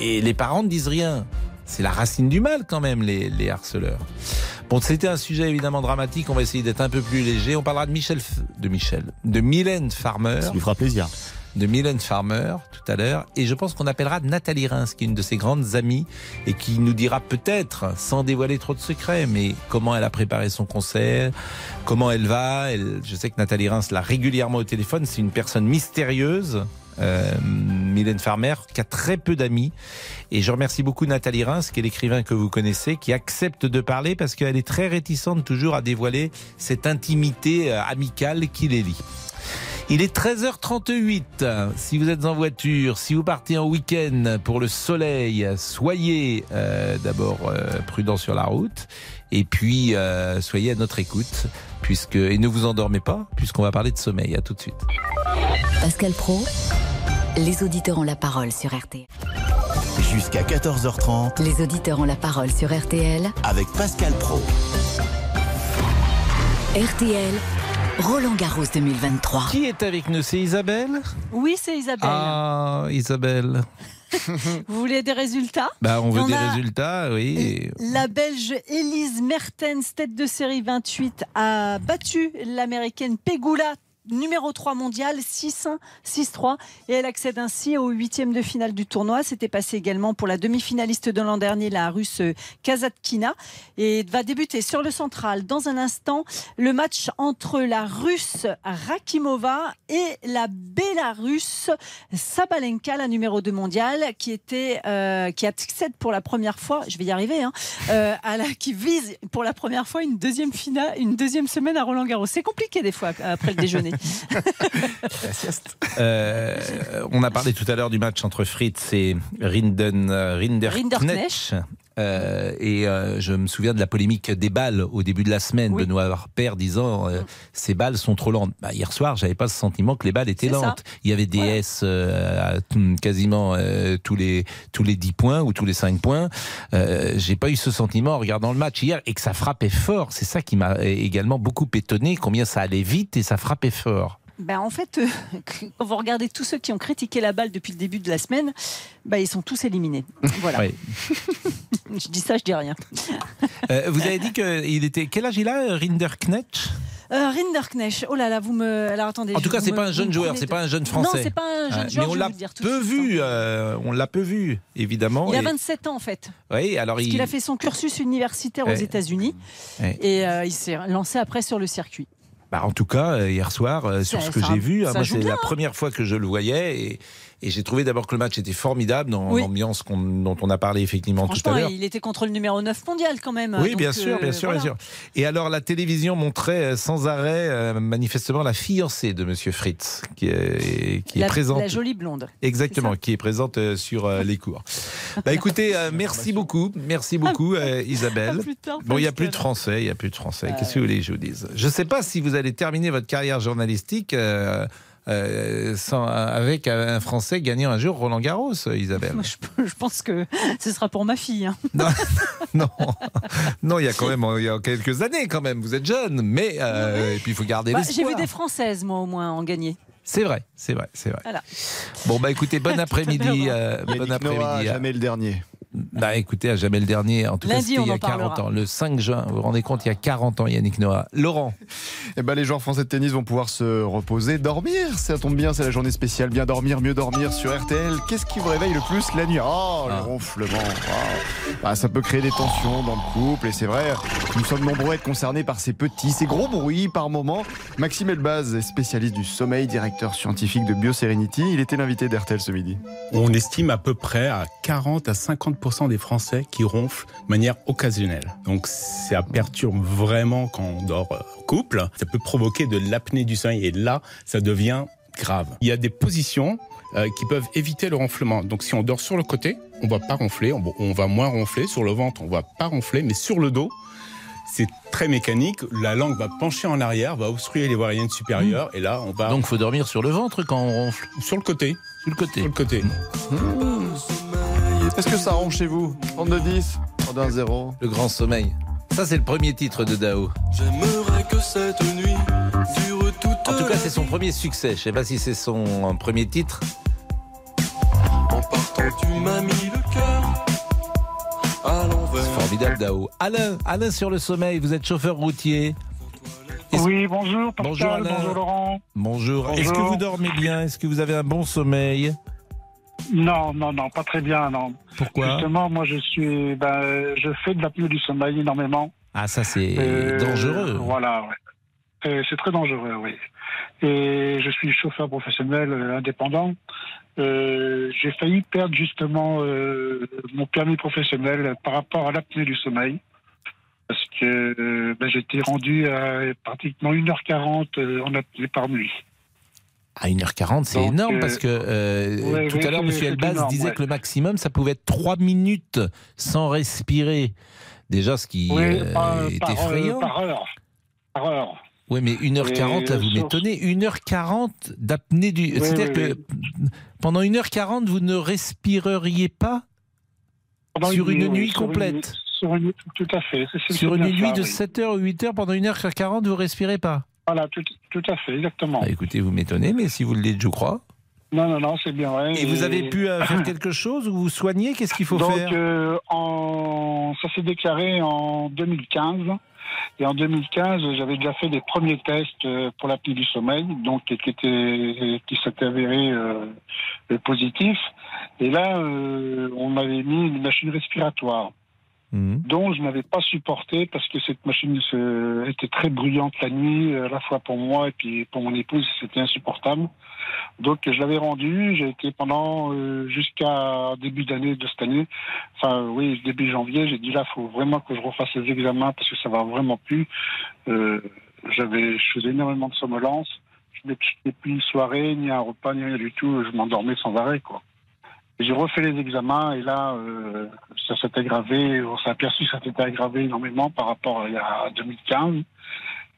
Et les parents ne disent rien. C'est la racine du mal quand même, les, les harceleurs. Bon, c'était un sujet évidemment dramatique. On va essayer d'être un peu plus léger. On parlera de Michel, de Michel, de Mylène Farmer. Ça lui fera plaisir. De Mylène Farmer tout à l'heure. Et je pense qu'on appellera Nathalie Reims, qui est une de ses grandes amies et qui nous dira peut-être, sans dévoiler trop de secrets, mais comment elle a préparé son concert, comment elle va. Elle, je sais que Nathalie Reims l'a régulièrement au téléphone. C'est une personne mystérieuse. Euh, Mylène Farmer, qui a très peu d'amis. Et je remercie beaucoup Nathalie Reims, qui est l'écrivain que vous connaissez, qui accepte de parler parce qu'elle est très réticente toujours à dévoiler cette intimité euh, amicale qui les lie. Il est 13h38. Si vous êtes en voiture, si vous partez en week-end pour le soleil, soyez euh, d'abord euh, prudent sur la route et puis euh, soyez à notre écoute puisque et ne vous endormez pas puisqu'on va parler de sommeil. À tout de suite. Pascal Pro, les auditeurs ont la parole sur RTL. Jusqu'à 14h30 Les auditeurs ont la parole sur RTL avec Pascal Pro. RTL, Roland Garros 2023. Qui est avec nous? C'est Isabelle? Oui, c'est Isabelle. Ah, Isabelle. *laughs* Vous voulez des résultats? Bah, on veut On des résultats, oui. La Belge Elise Mertens, tête de série 28, a battu l'américaine Pegula numéro 3 mondial, 6-1, 6-3, et elle accède ainsi au huitième de finale du tournoi. C'était passé également pour la demi-finaliste de l'an dernier, la russe Kazatkina, et va débuter sur le central dans un instant le match entre la russe Rakimova et la bélarusse Sabalenka, la numéro 2 mondiale, qui était, euh, qui accède pour la première fois, je vais y arriver, hein, euh, qui vise pour la première fois une deuxième finale, une deuxième semaine à Roland Garros. C'est compliqué des fois après le déjeuner. *laughs* Euh, on a parlé tout à l'heure du match entre Fritz et Rinden, euh. Euh, et euh, je me souviens de la polémique des balles au début de la semaine, Benoît Père disant euh, ces balles sont trop lentes. Bah, hier soir, j'avais pas ce sentiment que les balles étaient ça. lentes. Il y avait des S euh, à t- quasiment euh, tous les tous les 10 points ou tous les 5 points. Euh, J'ai pas eu ce sentiment en regardant le match hier et que ça frappait fort. C'est ça qui m'a également beaucoup étonné, combien ça allait vite et ça frappait fort. Ben, en fait, euh, *laughs* quand vous regardez tous ceux qui ont critiqué la balle depuis le début de la semaine, ben, ils sont tous éliminés. Voilà. *laughs* Je dis ça, je dis rien. Euh, vous avez dit qu'il était. Quel âge il a, Rinderknecht? Euh, Rinderknecht, oh là là, vous me. Alors attendez. En tout cas, c'est pas un jeune joueur, prenez c'est pas un jeune français. Non, c'est pas un jeune joueur. Mais on l'a peu suite. hein. vu, euh, on l'a peu vu, évidemment. Il a et- 27 ans en fait. Oui, alors Parce il. qu'il a fait son cursus universitaire aux. États-Unis Ouais. et euh, il s'est lancé après sur le circuit. Bah, en tout cas, euh, hier soir, euh, sur ce que j'ai vu, hein, moi, c'est la hein. première fois que je le voyais et, et j'ai trouvé d'abord que le match était formidable dans Oui. l'ambiance dont on a parlé effectivement tout à l'heure. il était contre le numéro 9 mondial quand même. Oui, Donc, bien sûr, euh, bien sûr, bien sûr. Et alors, la télévision montrait euh, sans arrêt, euh, manifestement, la fiancée de Monsieur Fritz, qui est, qui La, est présente. la jolie blonde. Exactement, qui est présente euh, sur euh, les cours. Bah *laughs* écoutez, euh, merci beaucoup, merci beaucoup euh, Isabelle. *laughs* Tard, bon, il n'y a plus de français, il n'y a plus de français. Qu'est-ce que vous voulez que je vous dise? Je ne sais pas si vous allez terminer votre carrière journalistique euh, euh, sans, avec un français gagnant un jour Roland Garros, Isabelle. Je, je pense que ce sera pour ma fille. hein. *laughs* Non, non, il y a quand même il y a quelques années quand même. Vous êtes jeune, mais euh, et puis il faut garder Bah, l'espoir. J'ai vu des Françaises, moi, au moins, en gagner. C'est vrai, c'est vrai, c'est vrai. Voilà. Bon bah écoutez, bon *laughs* après-midi, euh, bon après-midi. À- jamais le dernier. Bah écoutez, à jamais le dernier. En tout cas, c'était il y a en 40 parlera. ans, le 5 juin. Vous vous rendez compte, il y a 40 ans, Yannick Noah. Laurent. Eh ben, les joueurs français de tennis vont pouvoir se reposer, dormir. Ça tombe bien, c'est la journée spéciale. Bien dormir, mieux dormir sur RTL. Qu'est-ce qui vous réveille le plus la nuit? Oh, le Ah. ronflement. Ah. Bah, ça peut créer des tensions dans le couple. Et c'est vrai, nous sommes nombreux à être concernés par ces petits, ces gros bruits par moments. Maxime Elbaz est spécialiste du sommeil, directeur scientifique de BioSerenity. Il était l'invité d'RTL ce midi. On estime à peu près à 40 à 50 des Français qui ronflent de manière occasionnelle. Donc ça perturbe vraiment quand on dort euh, en couple. Ça peut provoquer de l'apnée du sommeil et là, ça devient grave. Il y a des positions euh, qui peuvent éviter le ronflement. Donc si on dort sur le côté, on va pas ronfler, on, va moins ronfler. Sur le ventre, on va pas ronfler, mais sur le dos, c'est très mécanique. La langue va pencher en arrière, va obstruer les voies aériennes supérieures, et là, on va Donc faut dormir sur le ventre quand on ronfle. sur le côté. Sur le côté. Sur le côté. Est-ce que ça ronge chez vous? 32-10 32-0 Le grand sommeil. Ça, c'est le premier titre de Dao. J'aimerais que cette nuit dure toute En tout cas, c'est son premier succès. Je sais pas si c'est son premier titre. En partant, tu m'as mis C'est formidable, Dao. Alain, Alain sur le sommeil. Vous êtes chauffeur routier. Oui, bonjour Pascal, Bonjour, Alain. bonjour Laurent. Bonjour. Bonjour. Est-ce que vous dormez bien? Est-ce que vous avez un bon sommeil? Non, non, non, pas très bien, non. Pourquoi? Justement, moi je suis, ben, je fais de l'apnée du sommeil énormément. Ah, ça, c'est Euh, dangereux. Voilà, ouais. Euh, c'est très dangereux, oui. Et je suis chauffeur professionnel euh, indépendant. Euh, j'ai failli perdre justement euh, mon permis professionnel par rapport à l'apnée du sommeil. Parce que euh, ben, j'étais rendu à pratiquement 1h40 euh, en apnée par nuit. À 1h40, c'est énorme parce que ouais, tout ouais, à l'heure, M. Elbaz énorme, disait ouais. que le maximum, ça pouvait être 3 minutes sans respirer. Déjà, ce qui par, est par, effrayant. par heure. Par heure. Oui, mais 1h40, là, Et vous m'étonnez. 1h40 d'apnée du. Oui, C'est-à-dire oui, que pendant 1h40, vous ne respireriez pas Pendant sur une oui, nuit sur une- complète? sur une, tout à fait. Sur une nuit ça, de oui. 7h ou 8h pendant 1h40, vous respirez pas? Voilà, tout, tout à fait, exactement. Bah, Écoutez, vous m'étonnez, mais si vous le dites, je crois. Non, non, non, c'est bien vrai. Et vous avez pu euh, faire *coughs* quelque chose ou vous soignez Qu'est-ce qu'il faut Donc, faire? euh, en... ça s'est déclaré en 2015. Et en 2015, j'avais déjà fait des premiers tests euh, pour l'apnée du sommeil, donc qui étaient qui avérés euh, euh, positifs. Et là, on m'avait mis une machine respiratoire dont je n'avais pas supporté parce que cette machine était très bruyante la nuit, à la fois pour moi et puis pour mon épouse, c'était insupportable. Donc je l'avais rendu, j'ai été pendant euh, jusqu'à début d'année de cette année, enfin oui, début janvier, j'ai dit là, faut vraiment que je refasse les examens parce que ça va vraiment plus. Euh, j'avais, je faisais énormément de somnolence, je n'étais plus une soirée, ni un repas, ni rien du tout, je m'endormais sans arrêt quoi. J'ai refait les examens et là, euh, ça s'est aggravé. On s'est aperçu que ça s'était aggravé énormément par rapport à, il y a 2015.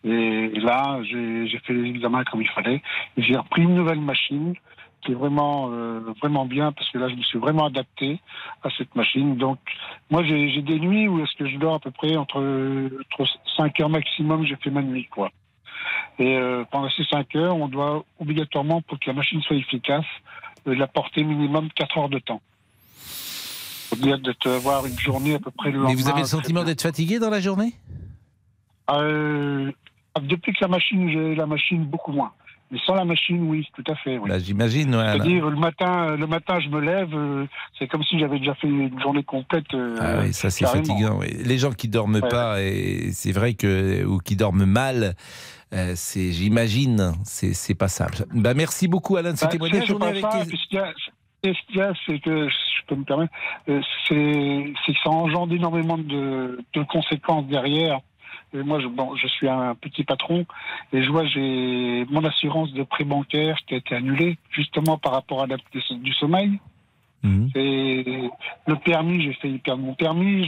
Et là, j'ai fait les examens comme il fallait. J'ai repris une nouvelle machine qui est vraiment, euh, vraiment bien parce que là, je me suis vraiment adapté à cette machine. Donc, moi, j'ai des nuits où est-ce que je dors à peu près entre, entre 5 heures maximum, j'ai fait ma nuit, quoi. Et euh, pendant ces 5 heures, on doit obligatoirement, pour que la machine soit efficace, la porter minimum 4 heures de temps. C'est-à-dire d'avoir une journée à peu près le Mais vous lendemain, avez le sentiment d'être fatigué dans la journée? Euh, depuis que la machine, j'ai la machine beaucoup moins. Mais sans la machine, oui, tout à fait. Oui. Bah, J'imagine. ouais, C'est-à-dire le matin, le matin, je me lève, euh, c'est comme si j'avais déjà fait une journée complète. euh, Ah oui, ça c'est fatigant. oui. Les gens qui dorment Ouais. pas, et c'est vrai que ou qui dorment mal, euh, c'est, j'imagine, c'est, c'est pas simple. Bah merci beaucoup Alain de ce Bah, témoignage. On avec ça, les- ce qu'il y a- et ce qu'il y a, c'est que, je peux me permettre, euh, c'est c'est que ça engendre énormément de, de conséquences derrière. Et moi, je, bon, je suis un petit patron et je vois j'ai mon assurance de prêt bancaire qui a été annulée justement par rapport à l'apnée du sommeil. Et le permis, j'ai failli perdre mon permis.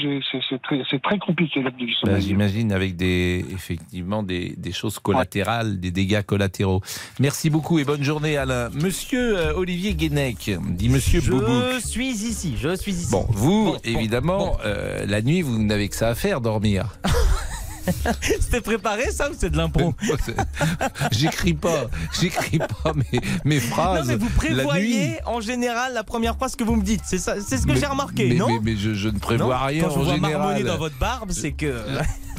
c'est- très, compliqué du Bah, sommeil. j'imagine avec des effectivement des, des choses collatérales, des dégâts collatéraux. Merci beaucoup et bonne journée Alain. Monsieur euh, Olivier Guénec, dit Monsieur Je Boubouk. suis ici, je suis ici. Bon, vous, Bon, bon, évidemment, bon. euh, la nuit, vous n'avez que ça à faire, dormir. *laughs* *laughs* C'était préparé ça ou c'est de l'impro *laughs* J'écris pas, j'écris pas mes, mes phrases. Non mais vous prévoyez en général la première phrase que vous me dites. C'est ça, c'est ce que j'ai remarqué, mais, non mais, mais je, je ne prévois Non rien Quand je en vous vois général. marmonner dans votre barbe, c'est que.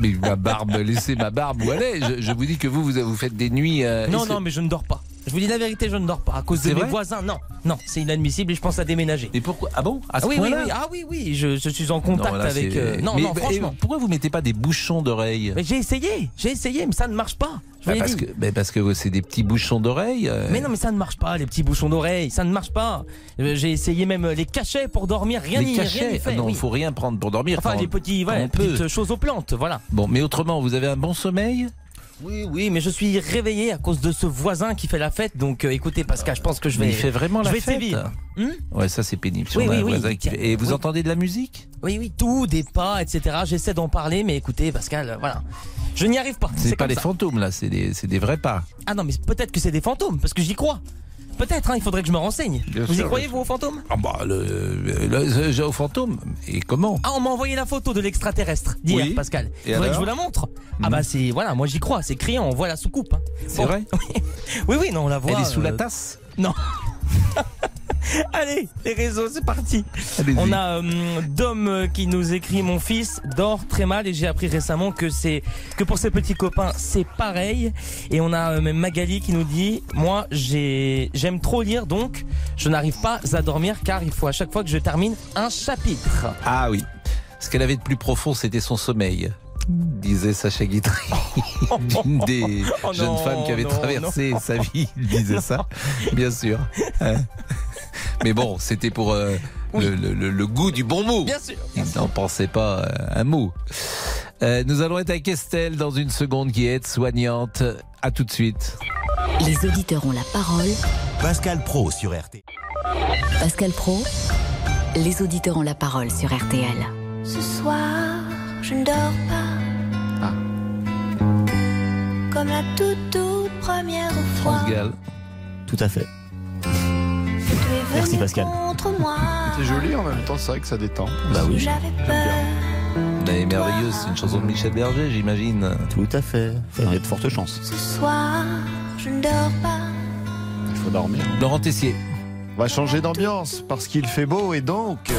Mais ma barbe, *laughs* laissez ma barbe où elle est. Je, je vous dis que vous, vous, vous faites des nuits. euh, non, non, mais je ne dors pas. Je vous dis la vérité, je ne dors pas. À cause de mes voisins, non. Non, c'est inadmissible et je pense à déménager. Et pourquoi? Ah bon? À ce oui, oui, oui. Ah oui, oui, je, je suis en contact Non, là, avec. euh, Non, Mais- non, franchement. pourquoi vous mettez pas des bouchons d'oreilles? Mais j'ai essayé, j'ai essayé, mais ça ne marche pas. Je Bah, parce, dit. que, bah, parce que c'est des petits bouchons d'oreilles. euh, Mais non, mais ça ne marche pas, les petits bouchons d'oreille, ça ne marche pas. J'ai essayé même les cachets pour dormir, rien n'y fait. Ah non, oui. il faut rien prendre pour dormir. Enfin, les petits, voilà, petites choses aux plantes, voilà. Bon, mais autrement, vous avez un bon sommeil? Oui, oui, mais je suis réveillé à cause de ce voisin qui fait la fête. Donc, euh, écoutez, Pascal, je pense que je vais. Mais il fait vraiment je la vais fête. Hmm? Ouais, ça c'est pénible. Si Oui, on a oui, un oui. voisin qui- Et vous entendez de la musique? Oui, oui, tout, des pas, etc. J'essaie d'en parler, mais écoutez, Pascal, euh, voilà. Je n'y arrive pas. C'est pas des fantômes là, c'est des, c'est des vrais pas. Ah non, mais peut-être que c'est des fantômes, parce que j'y crois. Peut-être, hein, il faudrait que je me renseigne. Bien vous sûr, y croyez, vous, aux fantômes Ah bah le, le, le- le- au fantôme. Et comment? Ah, on m'a envoyé la photo de l'extraterrestre d'hier, Oui. Pascal. Il faudrait que je vous la montre. Ah Mhm. bah c'est voilà, moi j'y crois, c'est criant, on voit la soucoupe. hein. C'est vrai *laughs* Oui, oui, non, on la voit. Elle est sous la euh, tasse? Non. *laughs* *laughs* Allez, les réseaux, c'est parti. On a euh, Dom euh, qui nous écrit Mon fils dort très mal et j'ai appris récemment que c'est que pour ses petits copains c'est pareil. Et on a euh, même Magali qui nous dit Moi j'ai j'aime trop lire donc je n'arrive pas à dormir car il faut à chaque fois que je termine un chapitre. Ah oui. Ce qu'elle avait de plus profond, c'était son sommeil. Disait Sacha Guitry, *laughs* d'une des Oh jeunes femmes qui avait non, traversé sa vie, disait ça, bien sûr. *laughs* Mais bon, c'était pour euh, le, le- le- le goût du bon mot. Bien sûr. Il n'en pensait pas euh, un mot. Euh, nous allons être avec Estelle dans une seconde qui est soignante. À tout de suite. Les auditeurs ont la parole. Pascal Pro sur RT. Pascal Pro, les auditeurs ont la parole sur RTL. Ce soir, je ne dors pas. Ah. Comme la toute, toute première fois. France Gall. Tout à fait. Merci, Pascal. *laughs* C'est joli en même temps, c'est vrai que ça détend. Bah oui. J'avais peur Mais merveilleuse, c'est une chanson de Michel Berger, j'imagine. Tout à fait. Il y a de fortes chances. Ce soir, je ne dors pas. Il faut dormir. Laurent Tessier. On va changer d'ambiance parce qu'il fait beau et donc. euh,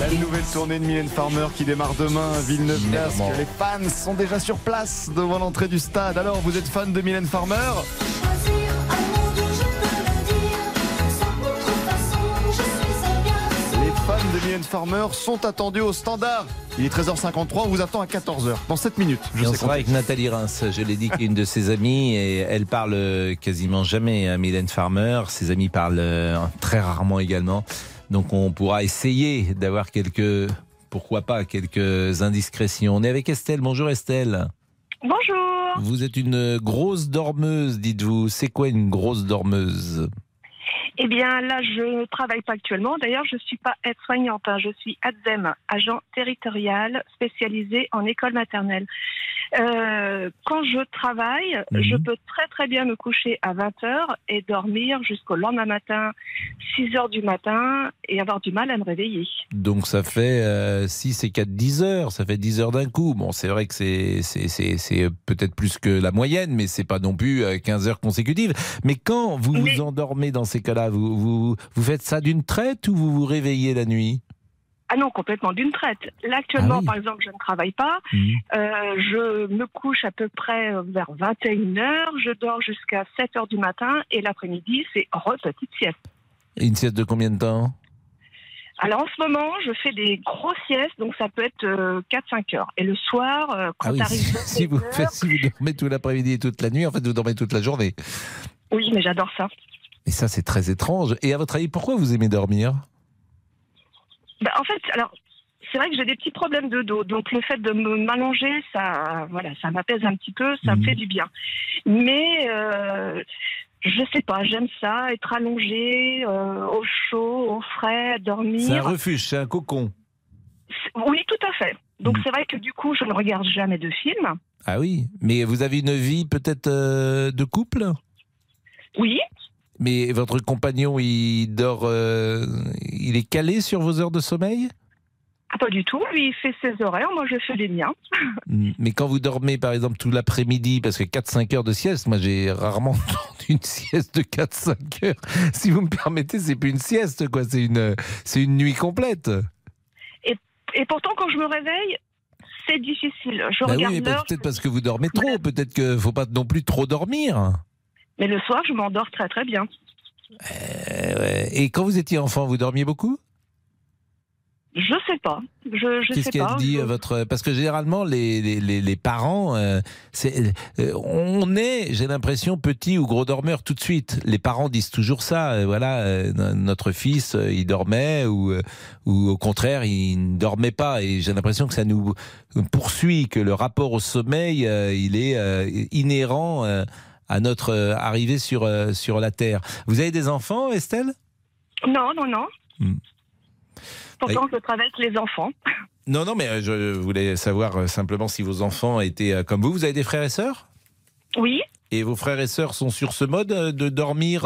La nouvelle tournée de Mylène Farmer qui démarre demain à Villeneuve-Casque. Les fans sont déjà sur place devant l'entrée du stade. Alors, vous êtes fan de Mylène Farmer? Les fans de Mylène Farmer sont attendus au standard. Il est 13h53, on vous attend à 14h, dans 7 minutes. Je Et on sera avec Nathalie Reims. Je l'ai dit, qui est une de ses amies et elle parle quasiment jamais à Mylène Farmer. Ses amis parlent euh, très rarement également. Donc on pourra essayer d'avoir quelques, pourquoi pas, quelques indiscrétions. On est avec Estelle. Bonjour Estelle. Bonjour. Vous êtes une grosse dormeuse, dites-vous. C'est quoi une grosse dormeuse? Eh bien, là, je ne travaille pas actuellement. D'ailleurs, je ne suis pas aide-soignante. hein. Je suis ADZEM, agent territorial spécialisé en école maternelle. Euh, quand je travaille, Mhm. je peux très très bien me coucher à 20h et dormir jusqu'au lendemain matin, 6h du matin, et avoir du mal à me réveiller. Donc ça fait euh, 6 et 4, 10 heures. Ça fait 10 heures d'un coup. Bon, c'est vrai que c'est c'est- c'est- c'est peut-être plus que la moyenne, mais c'est pas non plus euh, 15 heures consécutives. Mais quand vous vous endormez dans ces cas-là, vous, vous, vous faites ça d'une traite ou vous vous réveillez la nuit? Ah non, complètement d'une traite. Là, actuellement, Ah oui. par exemple, je ne travaille pas. Mhm. Euh, je me couche à peu près euh, vers 21h. Je dors jusqu'à 7h du matin. Et l'après-midi, c'est re petite sieste. Une sieste de combien de temps? Alors en ce moment, je fais des grosses siestes. Donc ça peut être euh, 4-5 heures. Et le soir, euh, quand Ah oui, arrive si, vous 16 faites, *laughs* si vous dormez tout l'après-midi et toute la nuit, en fait, vous dormez toute la journée. Oui, mais j'adore ça. Et ça, c'est très étrange. Et à votre avis, pourquoi vous aimez dormir? Bah, en fait, alors, c'est vrai que j'ai des petits problèmes de dos. Donc, le fait de m'allonger, ça, voilà, ça m'apaise un petit peu, ça me fait du bien. Mais, euh, je sais pas, j'aime ça, être allongé, euh, au chaud, au frais, C'est un dormir. refuge, c'est un cocon. Oui, tout à fait. Donc, c'est vrai que du coup, je ne regarde jamais de films. Ah oui, mais vous avez une vie peut-être euh, de couple? Oui. Mais votre compagnon, il dort, euh, il est calé sur vos heures de sommeil? Pas du tout. Lui, il fait ses horaires, moi, je fais les miens. *laughs* Mm. Mais quand vous dormez, par exemple, tout l'après-midi, parce que 4-5 heures de sieste, moi j'ai rarement *laughs* entendu une sieste de 4-5 heures. Si vous me permettez, c'est plus une sieste, quoi. C'est une, c'est une nuit complète. Et, et pourtant, quand je me réveille, c'est difficile. Je Bah regarde peut-être parce que vous dormez trop. Peut-être qu'il faut pas non plus trop dormir. Mais le soir, je m'endors très très bien. Euh, ouais. Et quand vous étiez enfant, vous dormiez beaucoup? Je sais pas. Je, je Qu'est-ce sais qu'elle pas. dit votre parce que généralement les les, les, parents euh, c'est euh, on est j'ai l'impression petit ou gros dormeur tout de suite les parents disent toujours ça euh, voilà notre fils il dormait ou ou au contraire il ne dormait pas et j'ai l'impression que ça nous poursuit que le rapport au sommeil il est inhérent à notre euh, arrivée sur euh, sur la terre vous avez des enfants Estelle? Non, non, non. Hmm. Pourtant, je travaille avec les enfants. *laughs* Non, non, mais euh, je voulais savoir simplement si vos enfants étaient comme vous. Vous avez des frères et sœurs? Oui, Et vos frères et sœurs sont sur ce mode de dormir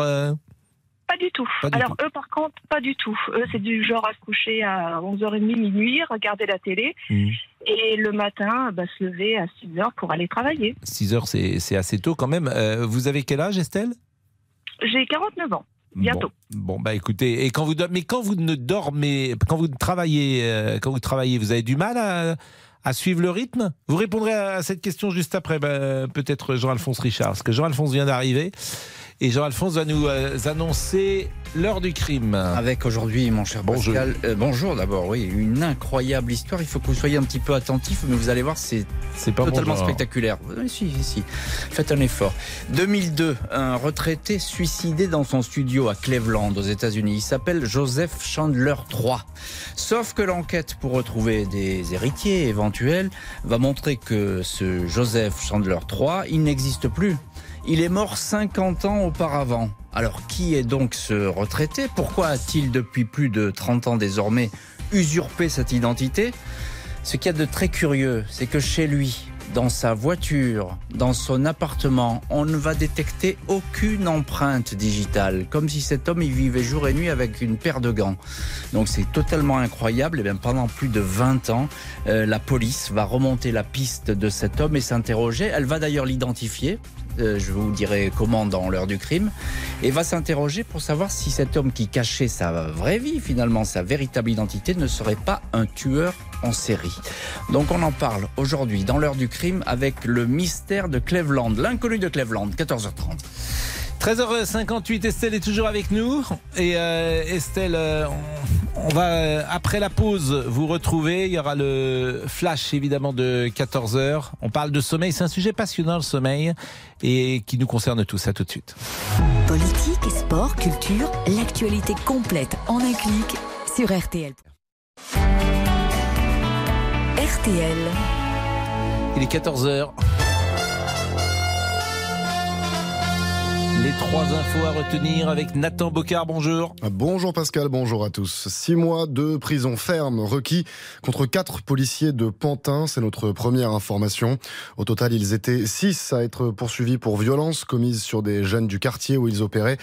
pas du tout. Pas du Alors, eux, par contre, pas du tout. Eux, c'est du genre à se coucher à 11h30, minuit, regarder la télé. Hmm. Et le matin, bah, se lever à 6h pour aller travailler. 6 heures, c'est assez tôt quand même. Euh, vous avez quel âge, Estelle? J'ai 49 ans. Bientôt. Bon, bon, bah écoutez, et quand vous mais quand vous ne dormez, quand vous travaillez, euh, quand vous travaillez, vous avez du mal à, à suivre le rythme? Vous répondrez à cette question juste après, bah, peut-être Jean-Alphonse Richard, parce que Jean-Alphonse vient d'arriver. Et Jean-Alphonse va nous euh, annoncer l'heure du crime. Avec aujourd'hui, mon cher Bonjour. Pascal. euh, bonjour d'abord, oui, une incroyable histoire. Il faut que vous soyez un petit peu attentif, mais vous allez voir, c'est totalement spectaculaire. Oui, si, si, si. Faites un effort. 2002, un retraité suicidé dans son studio à Cleveland, aux États-Unis. Il s'appelle Joseph Chandler III. Sauf que l'enquête pour retrouver des héritiers éventuels va montrer que ce Joseph Chandler III, il n'existe plus. Il est mort 50 ans auparavant. Alors qui est donc ce retraité? Pourquoi a-t-il depuis plus de 30 ans désormais usurpé cette identité? Ce qu'il y a de très curieux, c'est que chez lui, dans sa voiture, dans son appartement, on ne va détecter aucune empreinte digitale, comme si cet homme il vivait jour et nuit avec une paire de gants. Donc c'est totalement incroyable. Et bien pendant plus de 20 ans, euh, la police va remonter la piste de cet homme et s'interroger. Elle va d'ailleurs l'identifier. Euh, je vous dirai comment dans l'heure du crime, et va s'interroger pour savoir si cet homme qui cachait sa vraie vie, finalement sa véritable identité, ne serait pas un tueur en série. Donc on en parle aujourd'hui dans l'heure du crime avec le mystère de Cleveland, l'inconnu de Cleveland, 14h30. 13h58, Estelle est toujours avec nous. Et euh, Estelle, euh, on, va, euh, après la pause, vous retrouver. Il y aura le flash, évidemment, de 14h. On parle de sommeil. C'est un sujet passionnant, le sommeil, et qui nous concerne tous. À tout de suite. Politique, sport, culture, l'actualité complète en un clic sur RTL. RTL. Il est 14h. Les trois infos à retenir avec Nathan Bocard. Bonjour. Bonjour Pascal, bonjour à tous. Six mois de prison ferme requis contre quatre policiers de Pantin. C'est notre première information. Au total, ils étaient six à être poursuivis pour violence commise sur des jeunes du quartier où ils opéraient.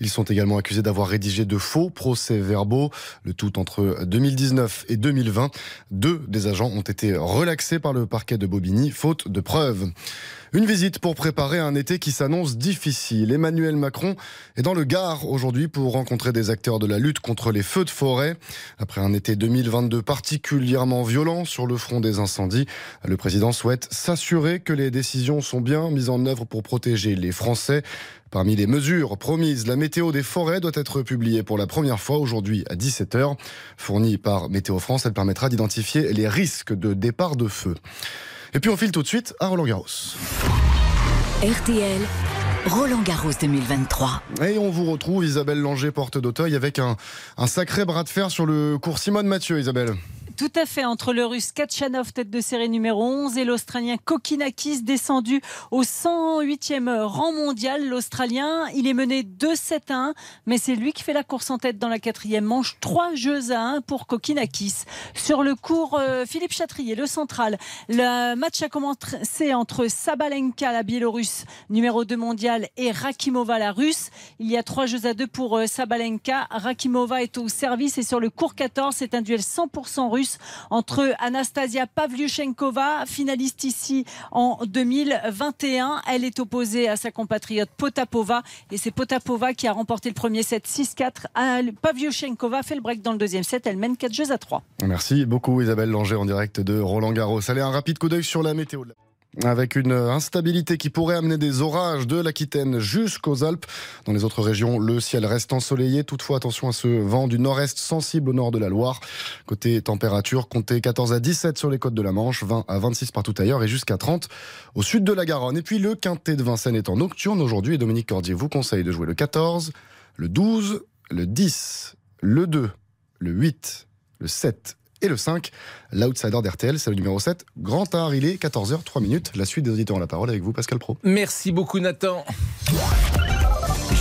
Ils sont également accusés d'avoir rédigé de faux procès-verbaux, le tout entre 2019 et 2020. Deux des agents ont été relaxés par le parquet de Bobigny, faute de preuves. Une visite pour préparer un été qui s'annonce difficile. Emmanuel Macron est dans le Gard aujourd'hui pour rencontrer des acteurs de la lutte contre les feux de forêt. Après un été 2022 particulièrement violent sur le front des incendies, le président souhaite s'assurer que les décisions sont bien mises en œuvre pour protéger les Français. Parmi les mesures promises, la météo des forêts doit être publiée pour la première fois aujourd'hui à 17h. Fournie par Météo France, elle permettra d'identifier les risques de départ de feu. Et puis on file tout de suite à Roland Garros. RTL. Roland Garros 2023. Et on vous retrouve, Isabelle Langer, porte d'Auteuil, avec un, un sacré bras de fer sur le cours Simone Mathieu, Isabelle. Tout à fait, entre le russe Kachanov, tête de série numéro 11, et l'Australien Kokinakis, descendu au 108e rang mondial. L'Australien, il est mené 2-7 à 1, mais c'est lui qui fait la course en tête dans la quatrième manche. 3 jeux à 1 pour Kokinakis. Sur le cours, euh, Philippe Chatrier, le central. Le match a commencé entre Sabalenka, la biélorusse, numéro 2 mondial, et Rakimova, la russe. Il y a 3 jeux à 2 pour euh, Sabalenka. Rakimova est au service et sur le cours 14, c'est un duel 100% russe entre Anastasia Pavlyuchenkova, finaliste ici en 2021. Elle est opposée à sa compatriote Potapova et c'est Potapova qui a remporté le premier set 6-4. Pavlyuchenkova fait le break dans le deuxième set. Elle mène 4 jeux à 3. Merci beaucoup Isabelle Langer en direct de Roland Garros. Allez, un rapide coup d'œil sur la météo. Avec une instabilité qui pourrait amener des orages de l'Aquitaine jusqu'aux Alpes. Dans les autres régions, le ciel reste ensoleillé. Toutefois, attention à ce vent du nord-est sensible au nord de la Loire. Côté température, comptez 14 à 17 sur les côtes de la Manche, 20 à 26 partout ailleurs et jusqu'à 30 au sud de la Garonne. Et puis le quintet de Vincennes est en nocturne aujourd'hui et Dominique Cordier vous conseille de jouer le 14, le 12, le 10, le 2, le 8, le 7 et le 5. L'outsider d'RTL, c'est le numéro 7. Grand art, il est 14h, 3 minutes. La suite des auditeurs ont la parole avec vous, Pascal Pro. Merci beaucoup, Nathan.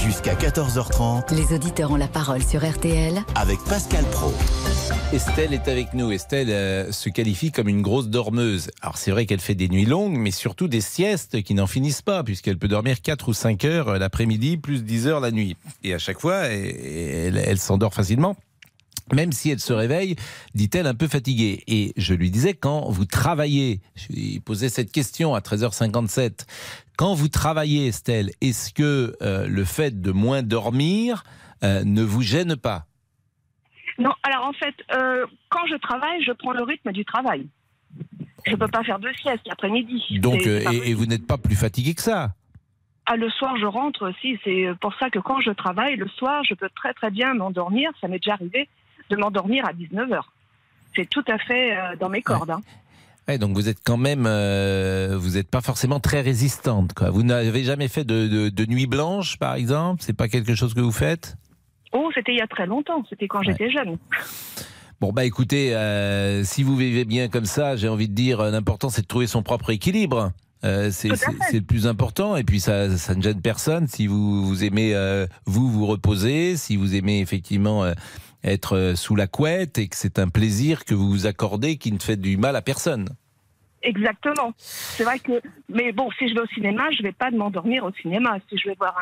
Jusqu'à 14h30. Les auditeurs ont la parole sur RTL. Avec Pascal Pro. Estelle est avec nous. Estelle euh, se qualifie comme une grosse dormeuse. Alors c'est vrai qu'elle fait des nuits longues, mais surtout des siestes qui n'en finissent pas, puisqu'elle peut dormir 4 ou 5 heures euh, l'après-midi, plus 10 heures la nuit. Et à chaque fois, elle, elle s'endort facilement. Même si elle se réveille, dit-elle, un peu fatiguée. Et je lui disais, quand vous travaillez, je lui posais cette question à 13h57, quand vous travaillez, Estelle, est-ce que euh, le fait de moins dormir euh, ne vous gêne pas? Non, alors en fait, euh, quand je travaille, je prends le rythme du travail. Je ne peux pas faire deux siestes l'après-midi. Donc, et vous n'êtes pas plus fatigué que ça? Ah, le soir, je rentre aussi. C'est pour ça que quand je travaille, le soir, je peux très très bien m'endormir. Ça m'est déjà arrivé de m'endormir à 19h. C'est tout à fait euh, dans mes cordes. hein. Ouais, donc vous êtes quand même, euh, vous n'êtes pas forcément très résistante. Quoi. Vous n'avez jamais fait de, de, de nuit blanche, par exemple? C'est pas quelque chose que vous faites? Oh, c'était il y a très longtemps. C'était quand j'étais jeune. Bon bah écoutez, euh, si vous vivez bien comme ça, j'ai envie de dire, l'important c'est de trouver son propre équilibre. Euh, c'est le plus important et puis ça, ça ne gêne personne si vous, vous aimez euh, vous vous reposer, si vous aimez effectivement être euh, sous la couette et que c'est un plaisir que vous vous accordez qui ne fait du mal à personne. Exactement. C'est vrai que, mais bon, si je vais au cinéma, je vais pas m'endormir au cinéma. Si je vais voir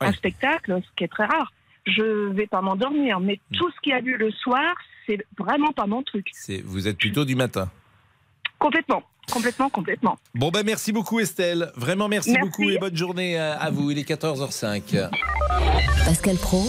un, un spectacle, ce qui est très rare, je vais pas m'endormir. Mais Mm. tout ce qui a lieu le soir, c'est vraiment pas mon truc. C'est- Vous êtes plutôt du matin. Complètement, complètement, complètement. Bon, ben merci beaucoup Estelle. Vraiment merci, Merci. beaucoup et bonne journée à, à vous. Il est 14h05. Pascal Pro,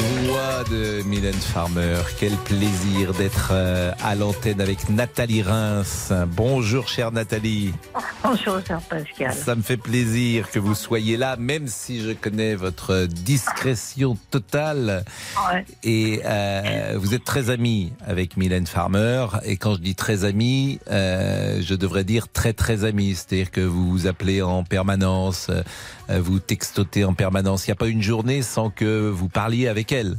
Voix de Mylène Farmer. Quel plaisir d'être euh, à l'antenne avec Nathalie Reims. Bonjour chère Nathalie. Bonjour, cher Pascal. Ça me fait plaisir que vous soyez là, même si je connais votre discrétion totale. Ouais. Et euh, vous êtes très amie avec Mylène Farmer. Et quand je dis très amie, euh, je devrais dire très très amie. C'est-à-dire que vous vous appelez en permanence, vous textotez en permanence. Il n'y a pas une journée sans que vous parliez avec elle.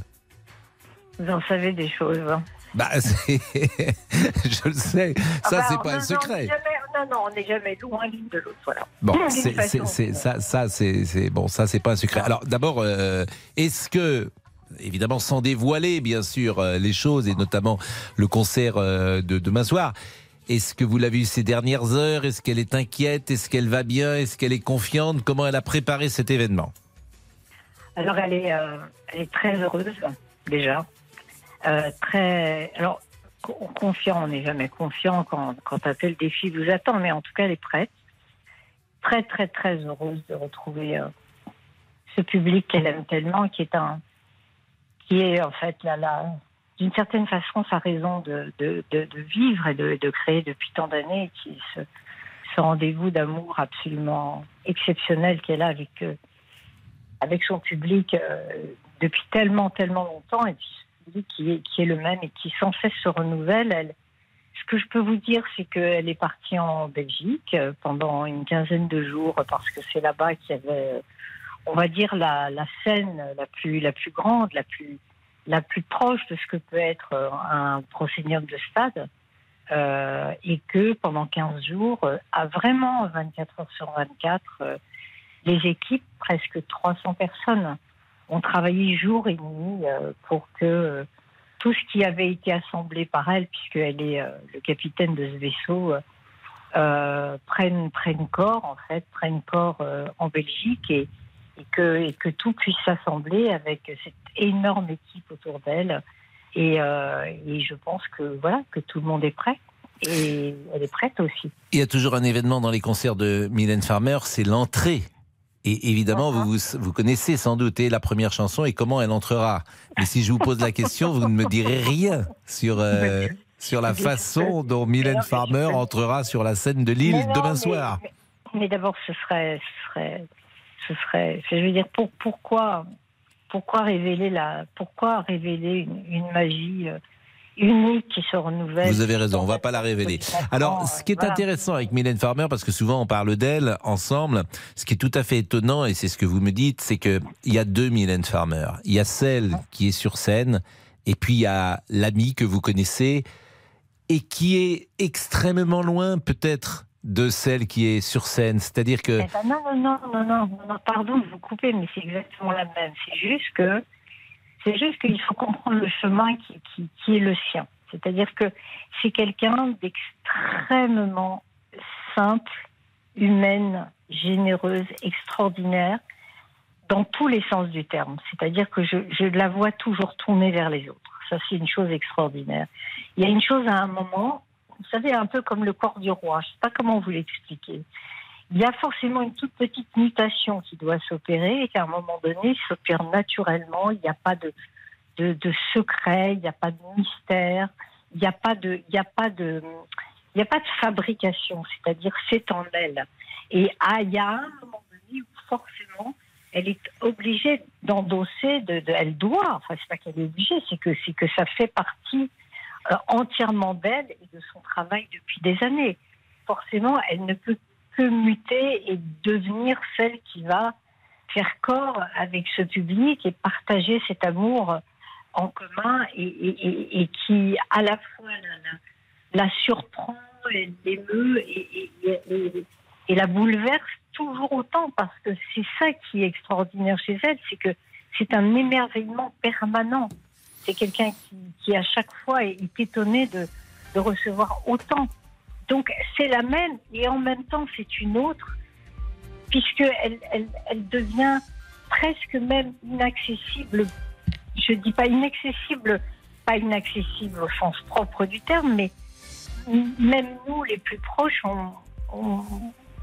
Vous en savez des choses. hein. Bah, *laughs* je le sais. Ça, Ah bah, c'est pas un secret. non, non, on n'est jamais loin l'une de l'autre. Voilà. Bon, c'est, façon. ça, ça, c'est, bon, ça, c'est pas un secret. Alors, d'abord, euh, est-ce que, évidemment, sans dévoiler, bien sûr, euh, les choses et notamment le concert euh, de demain soir, est-ce que vous l'avez vu ces dernières heures? Est-ce qu'elle est inquiète? Est-ce qu'elle va bien? Est-ce qu'elle est confiante? Comment elle a préparé cet événement? Alors, elle est, euh, très heureuse, déjà. Euh, très. Alors, co- confiant, on n'est jamais confiant quand, quand un tel défi vous attend, mais en tout cas, elle est prête. Très, très, très heureuse de retrouver euh, ce public qu'elle aime tellement, qui est un. qui est, en fait, là, là, d'une certaine façon, sa raison de, de, de, vivre et de, créer depuis tant d'années, qui ce, ce rendez-vous d'amour absolument exceptionnel qu'elle a avec. euh, avec son public euh, depuis tellement, tellement longtemps, et qui est, qui est le même et qui sans cesse se renouvelle. Elle, ce que je peux vous dire, c'est qu'elle est partie en Belgique euh, pendant une quinzaine de jours parce que c'est là-bas qu'il y avait, on va dire, la, la scène la plus, la plus grande, la plus, la plus proche de ce que peut être euh, un proscénium de stade. Euh, et que pendant 15 jours, euh, à vraiment 24 heures sur 24, euh, les équipes, presque 300 personnes, ont travaillé jour et nuit pour que tout ce qui avait été assemblé par elle, puisqu'elle est le capitaine de ce vaisseau, euh, corps, en fait, prenne corps en Belgique et, et, que, et que tout puisse s'assembler avec cette énorme équipe autour d'elle. Et, euh, et je pense que, voilà, que tout le monde est prêt. Et elle est prête aussi. Il y a toujours un événement dans les concerts de Mylène Farmer, c'est l'entrée. Et évidemment, vous, vous, vous connaissez sans doute la première chanson et comment elle entrera. Mais si je vous pose la question, vous ne me direz rien sur, euh, sur la façon dont Mylène Farmer entrera sur la scène de Lille demain soir. Mais, mais d'abord, ce serait, ce serait, ce serait. Je veux dire, pour, pourquoi, pourquoi révéler la, pourquoi révéler une, une magie euh, unique qui se renouvelle Vous avez raison, on va pas la révéler. Alors, ce qui est Voilà. intéressant avec Mylène Farmer, parce que souvent on parle d'elle ensemble, ce qui est tout à fait étonnant, et c'est ce que vous me dites, c'est que il y a deux Mylène Farmer. Il y a celle qui est sur scène, et puis il y a l'amie que vous connaissez, et qui est extrêmement loin peut-être de celle qui est sur scène. C'est-à-dire que Eh ben non, non, non, non, non, pardon de vous couper, mais c'est exactement la même. C'est juste que, c'est juste qu'il faut comprendre le chemin qui, qui, qui est le sien. C'est-à-dire que c'est quelqu'un d'extrêmement simple, humaine, généreuse, extraordinaire, dans tous les sens du terme. C'est-à-dire que je, je la vois toujours tourner vers les autres. Ça, c'est une chose extraordinaire. Il y a une chose à un moment, vous savez, un peu comme le corps du roi. Je ne sais pas comment vous l'expliquer. Il y a forcément une toute petite mutation qui doit s'opérer et qu'à un moment donné, s'opère naturellement. Il n'y a pas de, de, secret, il n'y a pas de mystère, il n'y a pas de, il n'y a pas de, il n'y a pas de fabrication. C'est-à-dire, c'est en elle. Et ah, il y a un moment donné où forcément, elle est obligée d'endosser, de, elle doit, enfin, c'est pas qu'elle est obligée, c'est que, c'est que ça fait partie entièrement d'elle et de son travail depuis des années. Forcément, elle ne peut que muter et devenir celle qui va faire corps avec ce public et partager cet amour en commun et, qui à la fois la, la- la surprend, l'émeut et la bouleverse toujours autant parce que c'est ça qui est extraordinaire chez elle, c'est que c'est un émerveillement permanent. C'est quelqu'un qui, qui, à chaque fois est, est étonné de, de recevoir autant. Donc c'est la même et en même temps c'est une autre puisque elle, devient presque même inaccessible. Je dis pas inaccessible, pas inaccessible au sens propre du terme, mais même nous les plus proches, on, on,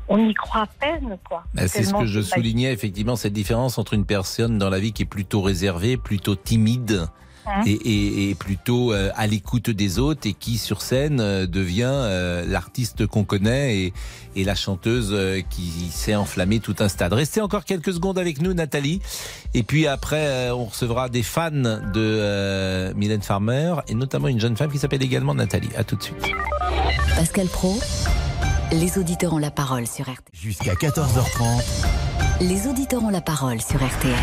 on y croit à peine, quoi. Bah, c'est ce que je soulignais, effectivement, cette différence entre une personne dans la vie qui est plutôt réservée, plutôt timide. Hein Et, et- et plutôt euh, à l'écoute des autres et qui sur scène euh, devient euh, l'artiste qu'on connaît et, et la chanteuse euh, qui s'est enflammée tout un stade. Restez encore quelques secondes avec nous Nathalie et puis après euh, on recevra des fans de euh, Mylène Farmer et notamment une jeune femme qui s'appelle également Nathalie. À tout de suite. Pascal Pro, les auditeurs ont la parole sur RTL. Jusqu'à 14h30. Les auditeurs ont la parole sur RTL.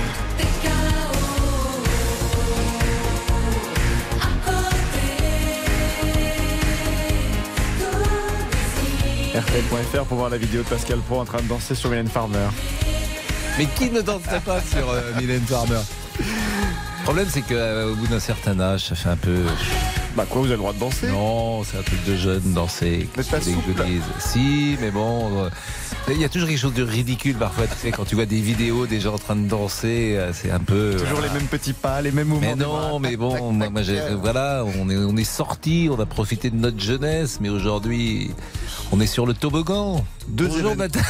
RTL.fr pour voir la vidéo de Pascal Pro en train de danser sur Mylène Farmer. Mais qui ne danserait pas sur euh, Mylène Farmer? Le problème c'est qu'au bout d'un certain âge ça fait un peu... Bah quoi, vous avez le droit de danser? Non, c'est un truc de jeune, danser. N'êtes pas Si, mais bon, euh, il y a toujours quelque chose de ridicule parfois. Tu sais, quand tu vois des vidéos des gens en train de danser, euh, c'est un peu. Toujours voilà. les mêmes petits pas, les mêmes mouvements. Mais non, mais bon, moi, *laughs* voilà, on est, on est sorti, on a profité de notre jeunesse, mais aujourd'hui, on est sur le toboggan. Deux Bonjour, événements. Nathalie.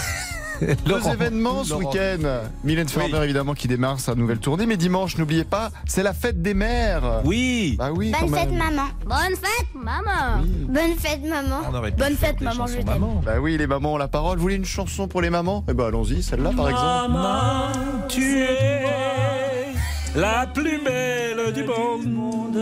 *laughs* Deux événements ce week-end. Mylène Farmer, évidemment, qui démarre sa nouvelle tournée. Mais dimanche, n'oubliez pas, c'est la fête des mères. Oui. Bah oui, Bonne fête, maman. Bonne fête, maman. Bonne fête, maman. Bonne fête, maman, je t'aime. Bah oui, les mamans ont la parole. Vous voulez une chanson pour les mamans? Eh ben allons-y, celle-là par exemple. Maman, tu es la plus belle du monde.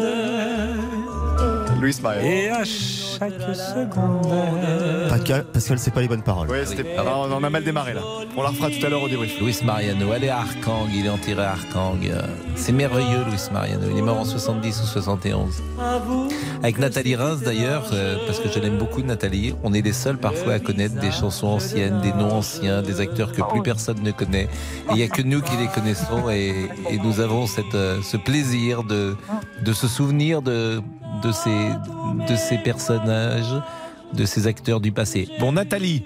Louis Mariano. Et à chaque seconde. Pascal, Pascal c'est pas les bonnes paroles. Ouais, c'était. Ah, on en a mal démarré là. On la refera tout à l'heure au débrief. Luis Mariano, elle est à Arkang, il est enterré à Arkang. Euh, C'est merveilleux, Luis Mariano. Il est mort en 70 ou 71. Avec Nathalie Reims d'ailleurs, euh, parce que je l'aime beaucoup, Nathalie. On est les seuls parfois à connaître des chansons anciennes, des noms anciens, des acteurs que plus personne ne connaît. Et il n'y a que nous qui les connaissons et, et nous avons cette, euh, ce plaisir de, de se souvenir de, de, ces, de ces personnages, de ces acteurs du passé. Bon, Nathalie.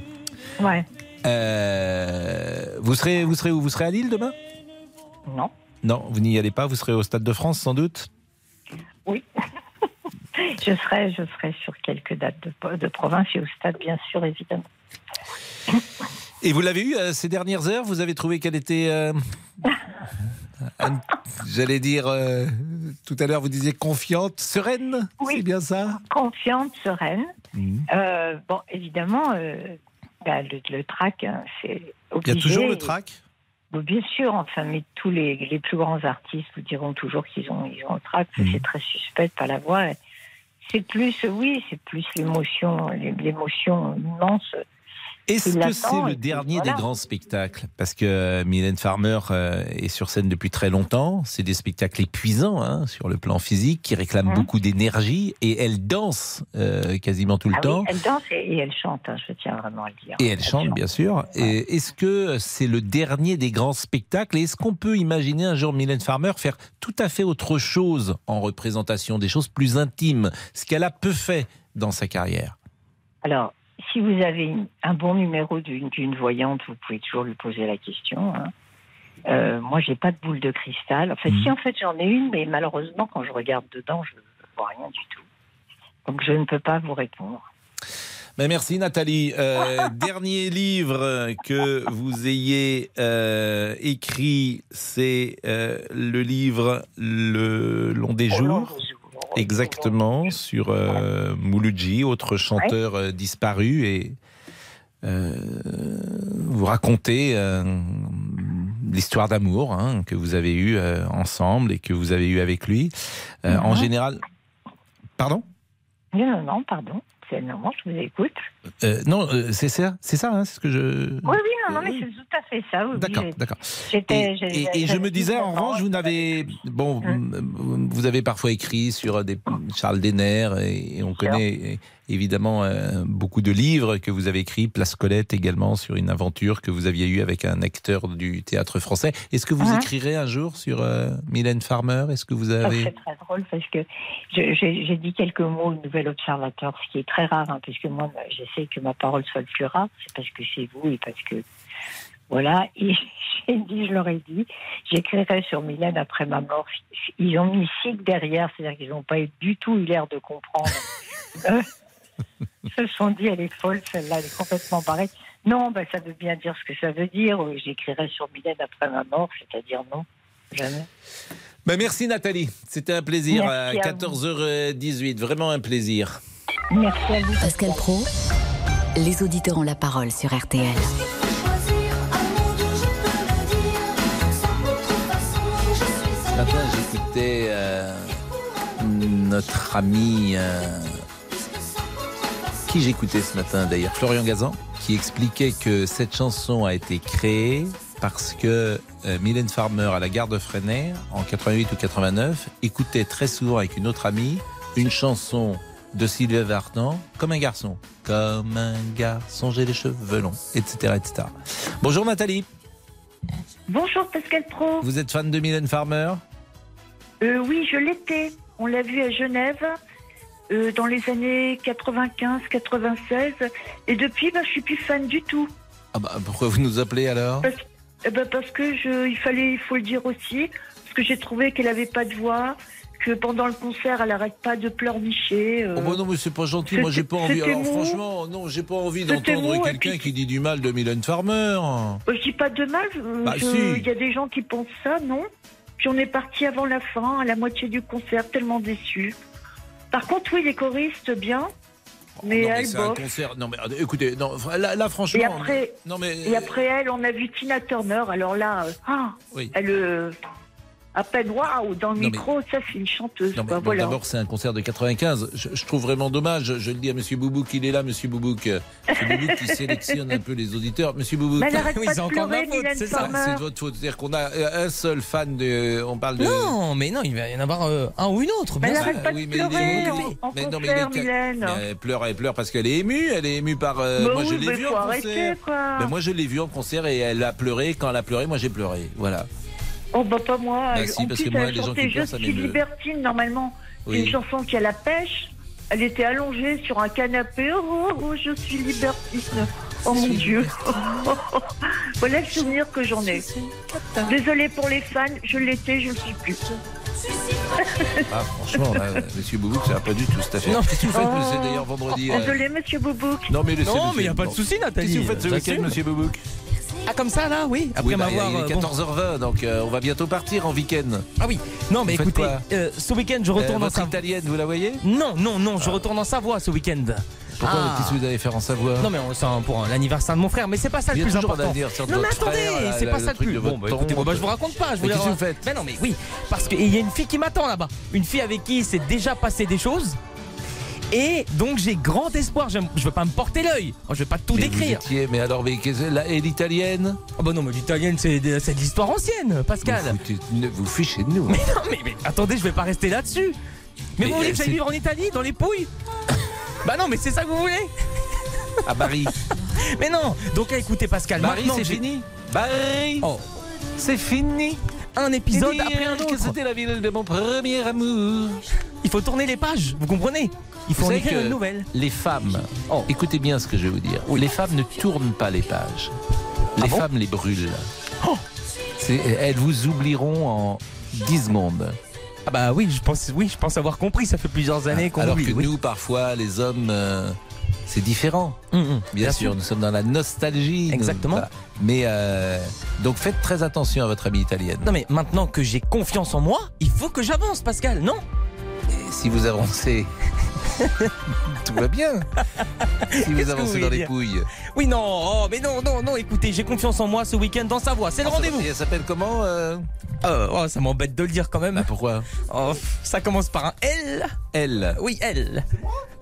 Ouais. Euh, vous serez, vous serez où? Vous serez à Lille demain? Non. Non, vous n'y allez pas? Vous serez au Stade de France sans doute? Oui. *laughs* je serai, je serai sur quelques dates de, de province et au stade, bien sûr, évidemment. Et vous l'avez eu euh, ces dernières heures? Vous avez trouvé qu'elle était, euh, *laughs* j'allais dire, euh, tout à l'heure vous disiez confiante, sereine. C'est bien ça? Confiante, sereine. Mhm. Euh, bon, évidemment, euh, bah, le, le trac, hein, c'est Il y a toujours le trac? Bon, bien sûr, enfin, mais tous les, les plus grands artistes vous diront toujours qu'ils ont, ils ont le trac. Mhm. C'est très suspect pas l'avoir. C'est plus, oui, c'est plus l'émotion, l'émotion immense. Est-ce que c'est le dernier voilà. des grands spectacles? Parce que euh, Mylène Farmer euh, est sur scène depuis très longtemps. C'est des spectacles épuisants hein, sur le plan physique, qui réclament beaucoup d'énergie. Et elle danse euh, quasiment tout le Ah oui, temps. elle danse et, et elle chante, hein, je tiens vraiment à le dire. Et elle chante, bien sûr. Est-ce que c'est le dernier des grands spectacles? Et est-ce qu'on peut imaginer un jour Mylène Farmer faire tout à fait autre chose en représentation, des choses plus intimes, ce qu'elle a peu fait dans sa carrière? Alors, si vous avez une- un bon numéro d'une voyante, vous pouvez toujours lui poser la question. hein. Euh, moi, j'ai pas de boule de cristal. Enfin, Mhm. si en fait j'en ai une, mais malheureusement, quand je regarde dedans, je vois rien du tout. Donc, je ne peux pas vous répondre. Ben merci Nathalie. Euh, *laughs* dernier livre que vous ayez euh, écrit, c'est euh, le livre Le long des jours. Exactement, sur euh, Mouloudji, autre chanteur euh, disparu. Et euh, vous racontez euh, l'histoire d'amour hein, que vous avez eue ensemble et que vous avez eue avec lui. En Mhm. général. Pardon? Non, non, pardon. C'est normal, je vous écoute. Euh, non, euh, c'est ça, c'est ça, hein, c'est ce que je. Oui, oui, non, non, mais c'est tout à fait ça. oui, D'accord, d'accord. Et, j'ai- et- et je me disais, en 19 ans, revanche, vous n'avez. Bon, Hum. vous avez parfois écrit sur des Charles Denner, et, et on connaît évidemment euh, beaucoup de livres que vous avez écrits, Place Colette également, sur une aventure que vous aviez eue avec un acteur du théâtre français. Est-ce que vous Mhm. écrirez un jour sur euh, Mylène Farmer? Est-ce que vous avez. C'est très drôle parce que j'ai dit quelques mots au Nouvel Observateur, ce qui est très rare, hein, puisque moi, bah, j'essaie que ma parole soit le plus rare. C'est parce que c'est vous et parce que. Voilà. *laughs* Et j'ai dit, je leur ai dit, j'écrirai sur Mylène après ma mort. Ils ont mis sigle derrière, c'est-à-dire qu'ils n'ont pas du tout eu l'air de comprendre. *laughs* Ils *laughs* se sont dit, elle est folle, celle-là, elle est complètement barrée. Non, ben, ça veut bien dire ce que ça veut dire. Euh, J'écrirai sur Mylène après ma mort, c'est-à-dire non, jamais. Ben, merci Nathalie, c'était un plaisir Merci à à vous. 14h18, vraiment un plaisir. Merci à vous. Pascal Pro, les auditeurs ont la parole sur RTL. Ce matin, j'écoutais euh, notre ami. euh, qui j'écoutais ce matin d'ailleurs Florian Gazan, qui expliquait que cette chanson a été créée parce que euh, Mylène Farmer à la gare de Freinet, en 88 ou 89, écoutait très souvent avec une autre amie une chanson de Sylvia Vartan, comme un garçon. Comme un garçon, j'ai les cheveux longs, etc. etc. Bonjour Nathalie, Bonjour Pascal Pro. vous êtes fan de Mylène Farmer? Euh, oui, je l'étais. On l'a vu à Genève euh, dans les années 95-96. Et depuis, bah, je suis plus fan du tout. Ah bah, pourquoi vous nous appelez alors? Parce, eh ben, parce que je, il fallait, il faut le dire aussi, parce que j'ai trouvé qu'elle avait pas de voix, que pendant le concert, elle arrête pas de pleurnicher. euh. Oh bah non mais c'est pas gentil, moi j'ai pas envie. Alors mou. franchement, non, j'ai pas envie d'entendre quelqu'un puis- qui dit du mal de Mylène Farmer. Euh, Je dis pas de mal. Bah, si. Il y a des gens qui pensent ça, non Puis on est parti avant la fin, à la moitié du concert, tellement déçus. Par contre, oui, les choristes, bien. Mais non mais elle, c'est un bof. concert. Non mais euh, écoutez, non, là, là, franchement. Et après, non mais. et après elle, on a vu Tina Turner. Alors là, euh, ah, Oui. elle, euh, à peine waouh dans le Non, mais- micro, ça c'est une chanteuse. Non, mais quoi, bon, voilà. D'abord, c'est un concert de 95. Je, je trouve vraiment dommage. Je le dis à Monsieur Boubouk, il est là, Monsieur Boubouk. *laughs* Monsieur Boubouk qui sélectionne un peu les auditeurs. Monsieur Boubouk. Mais elle arrête *laughs* pas de pleurer, Mylène c'est ça, c'est de votre faute. C'est-à-dire qu'on a euh, un seul fan de. On parle de. Non, mais non, il va y en avoir euh, un ou une autre. Mais bien elle sûr. arrête pas de oui, mais pleurer en, en Mais non, mais il est-. Mais elle pleure, elle pleure parce qu'elle est émue. Elle est émue par. euh, Bah moi, je oui, l'ai mais vue en arrêter, concert. quoi. Mais moi, je l'ai vue en concert et elle a pleuré. Quand elle a pleuré, moi, j'ai pleuré. Voilà. Oh bah pas moi. Bah si, en parce plus, que moi, elle les gens chantait qui pleurent, Je ça suis m'émeut. libertine normalement. Oui. C'est une chanson qui a la pêche. Elle était allongée sur un canapé. Oh, oh, oh, je suis libertine. Oh mon Dieu. *laughs* voilà le souvenir que j'en ai. Désolée pour les fans, je l'étais, je ne le suis plus. Ah, franchement, là, Monsieur Boubouk, ça va pas du tout cette affaire. Non. Qu'est-ce que vous faites, Oh. monsieur, d'ailleurs, vendredi euh, Désolée, monsieur Boubouk. Non, mais laissez Non, monsieur- mais y a pas de souci, Nathalie. Qu'est-ce que vous faites ce week-end, monsieur Boubouk? Ah, comme ça, là, oui. Après Oui, bah, m'avoir. il est euh, bon. 14h20, donc euh, on va bientôt partir en week-end. Ah oui. Non, mais Vous écoutez, euh, ce week-end, je Euh, retourne en Savoie. italienne, vous la voyez? Non, non, non, je retourne en Savoie ce week-end. Pourquoi Ah. Que vous allez faire en Savoie? Non mais c'est pour l'anniversaire de mon frère, mais c'est pas ça le plus important. non mais attendez, c'est pas le ça le plus. Bon bah écoutez, bon, bah, je vous raconte pas. Je voulais qu'est-ce que vous faites? Mais non mais oui, parce qu'il y a une fille qui m'attend là-bas, une fille avec qui il s'est déjà passé des choses. Et donc j'ai grand espoir, je je veux pas me porter l'œil, Moi, je vais pas tout Mais vous décrire. étiez- mais alors, mais qu'est-ce- la- et l'italienne Ah bah non mais l'italienne c'est de, l'histoire ancienne, Pascal. Vous, foutez- ne- vous fichez de nous. Mais non mais, mais attendez, je vais pas rester là-dessus. Mais, Mais, vous voulez que j'aille vivre en Italie, dans les pouilles *laughs* Bah non mais c'est ça que vous voulez À Paris. *laughs* Mais non Donc écoutez Pascal, Paris, c'est que fini. Paris, Oh, c'est fini. un épisode Dire après un que autre. c'était la ville de mon premier amour. Il faut tourner les pages, vous comprenez? Il faut Vous en savez écrire une nouvelle. Les femmes, Oh. écoutez bien ce que je vais vous dire. Les femmes ne tournent pas les pages. Les Ah bon femmes les brûlent. Oh. Elles vous oublieront en 10 secondes. Ah bah oui, je pense, oui, je pense avoir compris. Ça fait plusieurs années qu'on Alors oublie. que oui. nous, parfois, les hommes, euh, c'est différent. Hum, hum, Bien, sûr, nous sommes dans la nostalgie. Exactement. Mais euh, donc faites très attention à votre amie italienne. Non mais maintenant que j'ai confiance en moi, il faut que j'avance, Pascal. Non? Et si vous avancez, *laughs* tout va bien. Si vous avancez vous dans les dire pouilles. Oui, non, oh, mais non, non, non. Écoutez, j'ai confiance en moi ce week-end dans Savoie. C'est le rendez-vous. Et elle s'appelle comment euh Euh, oh, ça m'embête de le dire quand même. Bah, Pourquoi Oh, ça commence par un L. Elle. Oui, L.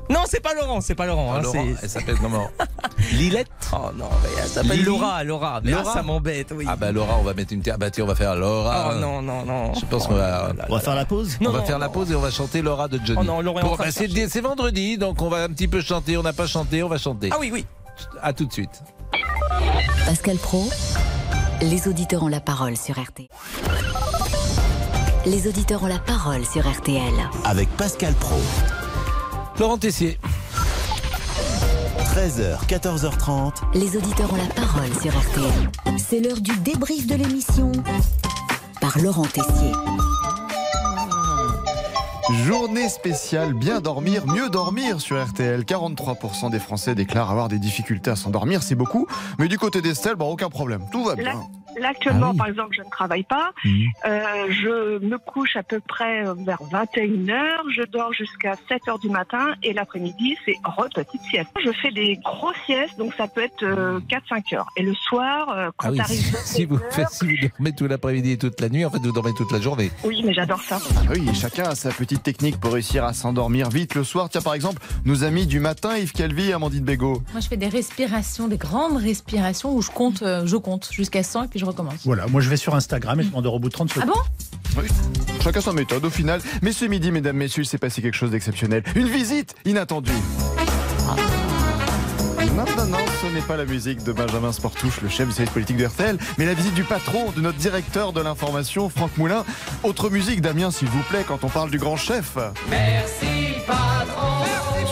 Non, c'est pas Laurent, c'est pas Laurent. Ah, hein, Laurent, c'est- elle s'appelle comment *laughs* Lilette Oh non, mais elle s'appelle Laura, Laura. Mais Laura ah, ça m'embête, oui. Ah bah Laura, on va mettre une terre. Bah tiens, on va faire Laura. Oh non, non, non. Je pense qu'on va. On va faire la pause On va non, faire la pause et on va chanter Laura de Johnny. Oh non, Laura est en Pour- train de bah, c'est, vendredi, donc on va un petit peu chanter. On n'a pas chanté, on va chanter. Ah oui, oui. À tout de suite. Pascal Pro, les auditeurs ont la parole sur RTL. Les auditeurs ont la parole sur RTL. Avec Pascal Pro. Laurent Tessier. 13h, 14h30. Les auditeurs ont la parole sur RTL. C'est l'heure du débrief de l'émission par Laurent Tessier. Journée spéciale, bien dormir, mieux dormir sur RTL. 43% des Français déclarent avoir des difficultés à s'endormir, c'est beaucoup. Mais du côté d'Estelle, bon, aucun problème, tout va bien. Là, actuellement, Ah oui. par exemple, je ne travaille pas. Mhm. Euh, je me couche à peu près euh, vers 21h. Je dors jusqu'à 7h du matin. Et l'après-midi, c'est re-petite sieste. Je fais des grosses siestes, donc ça peut être euh, 4-5 heures. Et le soir, euh, quand Ah oui, t'arrives *laughs* si, vous, 16 faites- si vous dormez tout l'après-midi et toute la nuit, en fait, vous dormez toute la journée. Oui, mais j'adore ça. Ah oui, et chacun a sa petite technique pour réussir à s'endormir vite le soir. Tiens, par exemple, nos amis du matin, Yves Calvi et Amandine Bégaud. Moi, je fais des respirations, des grandes respirations où je compte, euh, je compte jusqu'à 100 et puis je recommence. Voilà, moi je vais sur Instagram et je m'endors au bout de 30 Ah secondes. bon Oui, chacun sa méthode au final. Mais ce midi, mesdames, messieurs, il s'est passé quelque chose d'exceptionnel. Une visite inattendue. Non, non, non, ce n'est pas la musique de Benjamin Sportouche, le chef du service politique de RTL, mais la visite du patron, de notre directeur de l'information, Franck Moulin. Autre musique, Damien, s'il vous plaît, quand on parle du grand chef. Merci patron. On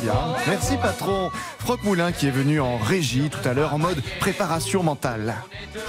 bien. Merci, patron. Franck Moulin qui est venu en régie tout à l'heure en mode préparation mentale.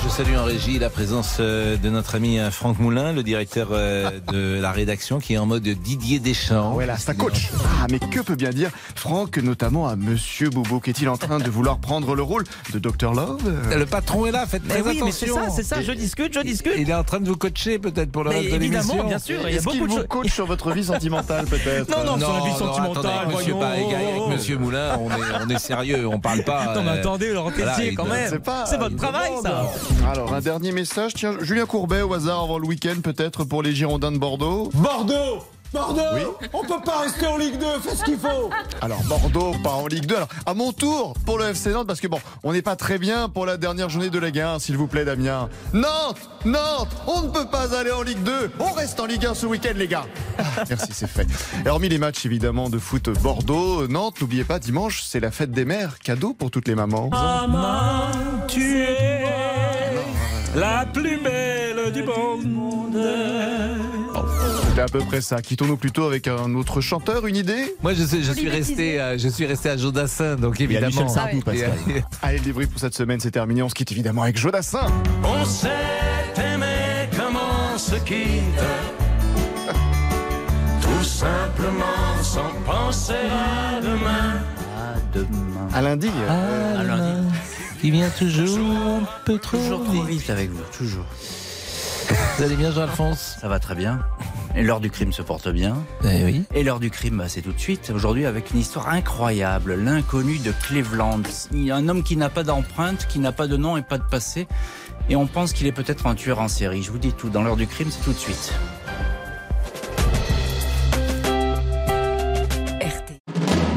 Je salue en régie la présence euh, de notre ami euh, Franck Moulin, le directeur euh, de la rédaction, qui est en mode Didier Deschamps. Voilà, c'est un coach. Ah, mais que peut bien dire Franck, notamment à Monsieur Bobo Qu'est-il en train de vouloir prendre le rôle de Dr Love? Le patron est là, faites Mais très oui, mais c'est attention. ça, c'est ça, je discute, je discute. Il est en train de vous coacher peut-être pour le Mais reste de évidemment, l'émission. bien sûr, il y a Est-ce beaucoup qu'il de vous coach sur votre vie sentimentale peut-être? Non, non, sur la vie non, sentimentale, attendez, monsieur, avec Oh, oh. Monsieur Moulin, on est, on est sérieux, on parle pas. *laughs* Non, mais euh, attendez, Laurent voilà, quand même. C'est votre il travail, ça. Alors, un dernier message. Tiens, Julien Courbet au hasard avant le week-end peut-être pour les Girondins de Bordeaux. Bordeaux Bordeaux Oui. On peut pas rester en Ligue 2, fais ce qu'il faut Alors Bordeaux, pas en Ligue 2. Alors à mon tour pour le FC Nantes, parce que bon, on n'est pas très bien pour la dernière journée de Ligue 1, s'il vous plaît Damien. Nantes Nantes On ne peut pas aller en Ligue 2, on reste en Ligue 1 ce week-end les gars. Ah, merci, c'est fait. Et hormis les matchs évidemment de foot Bordeaux, Nantes, n'oubliez pas, dimanche, c'est la fête des mères, cadeau pour toutes les mamans. Maman, tu es la plus belle du monde. C'était à peu près ça. Quittons-nous plutôt avec un autre chanteur, une idée? Moi, je, sais- je suis resté, euh, je suis resté à Jodassin, donc Il y a évidemment. Sardou, Pascal. *laughs* Allez, le débrief pour cette semaine, c'est terminé. On se quitte évidemment avec Jodassin. On s'est aimé comme on se quitte? *laughs* Tout simplement sans penser à demain. À demain. À lundi. À lundi. Il vient toujours un peu trop Toujours trop vite. vite avec vous, toujours. Vous allez bien, Jean-Alphonse? Ça va très bien. Et l'heure du crime se porte bien. Eh oui. Et l'heure du crime, bah, c'est tout de suite. Aujourd'hui, avec une histoire incroyable. L'inconnu de Cleveland. Il y a un homme qui n'a pas d'empreinte, qui n'a pas de nom et pas de passé. Et on pense qu'il est peut-être un tueur en série. Je vous dis tout. Dans l'heure du crime, c'est tout de suite.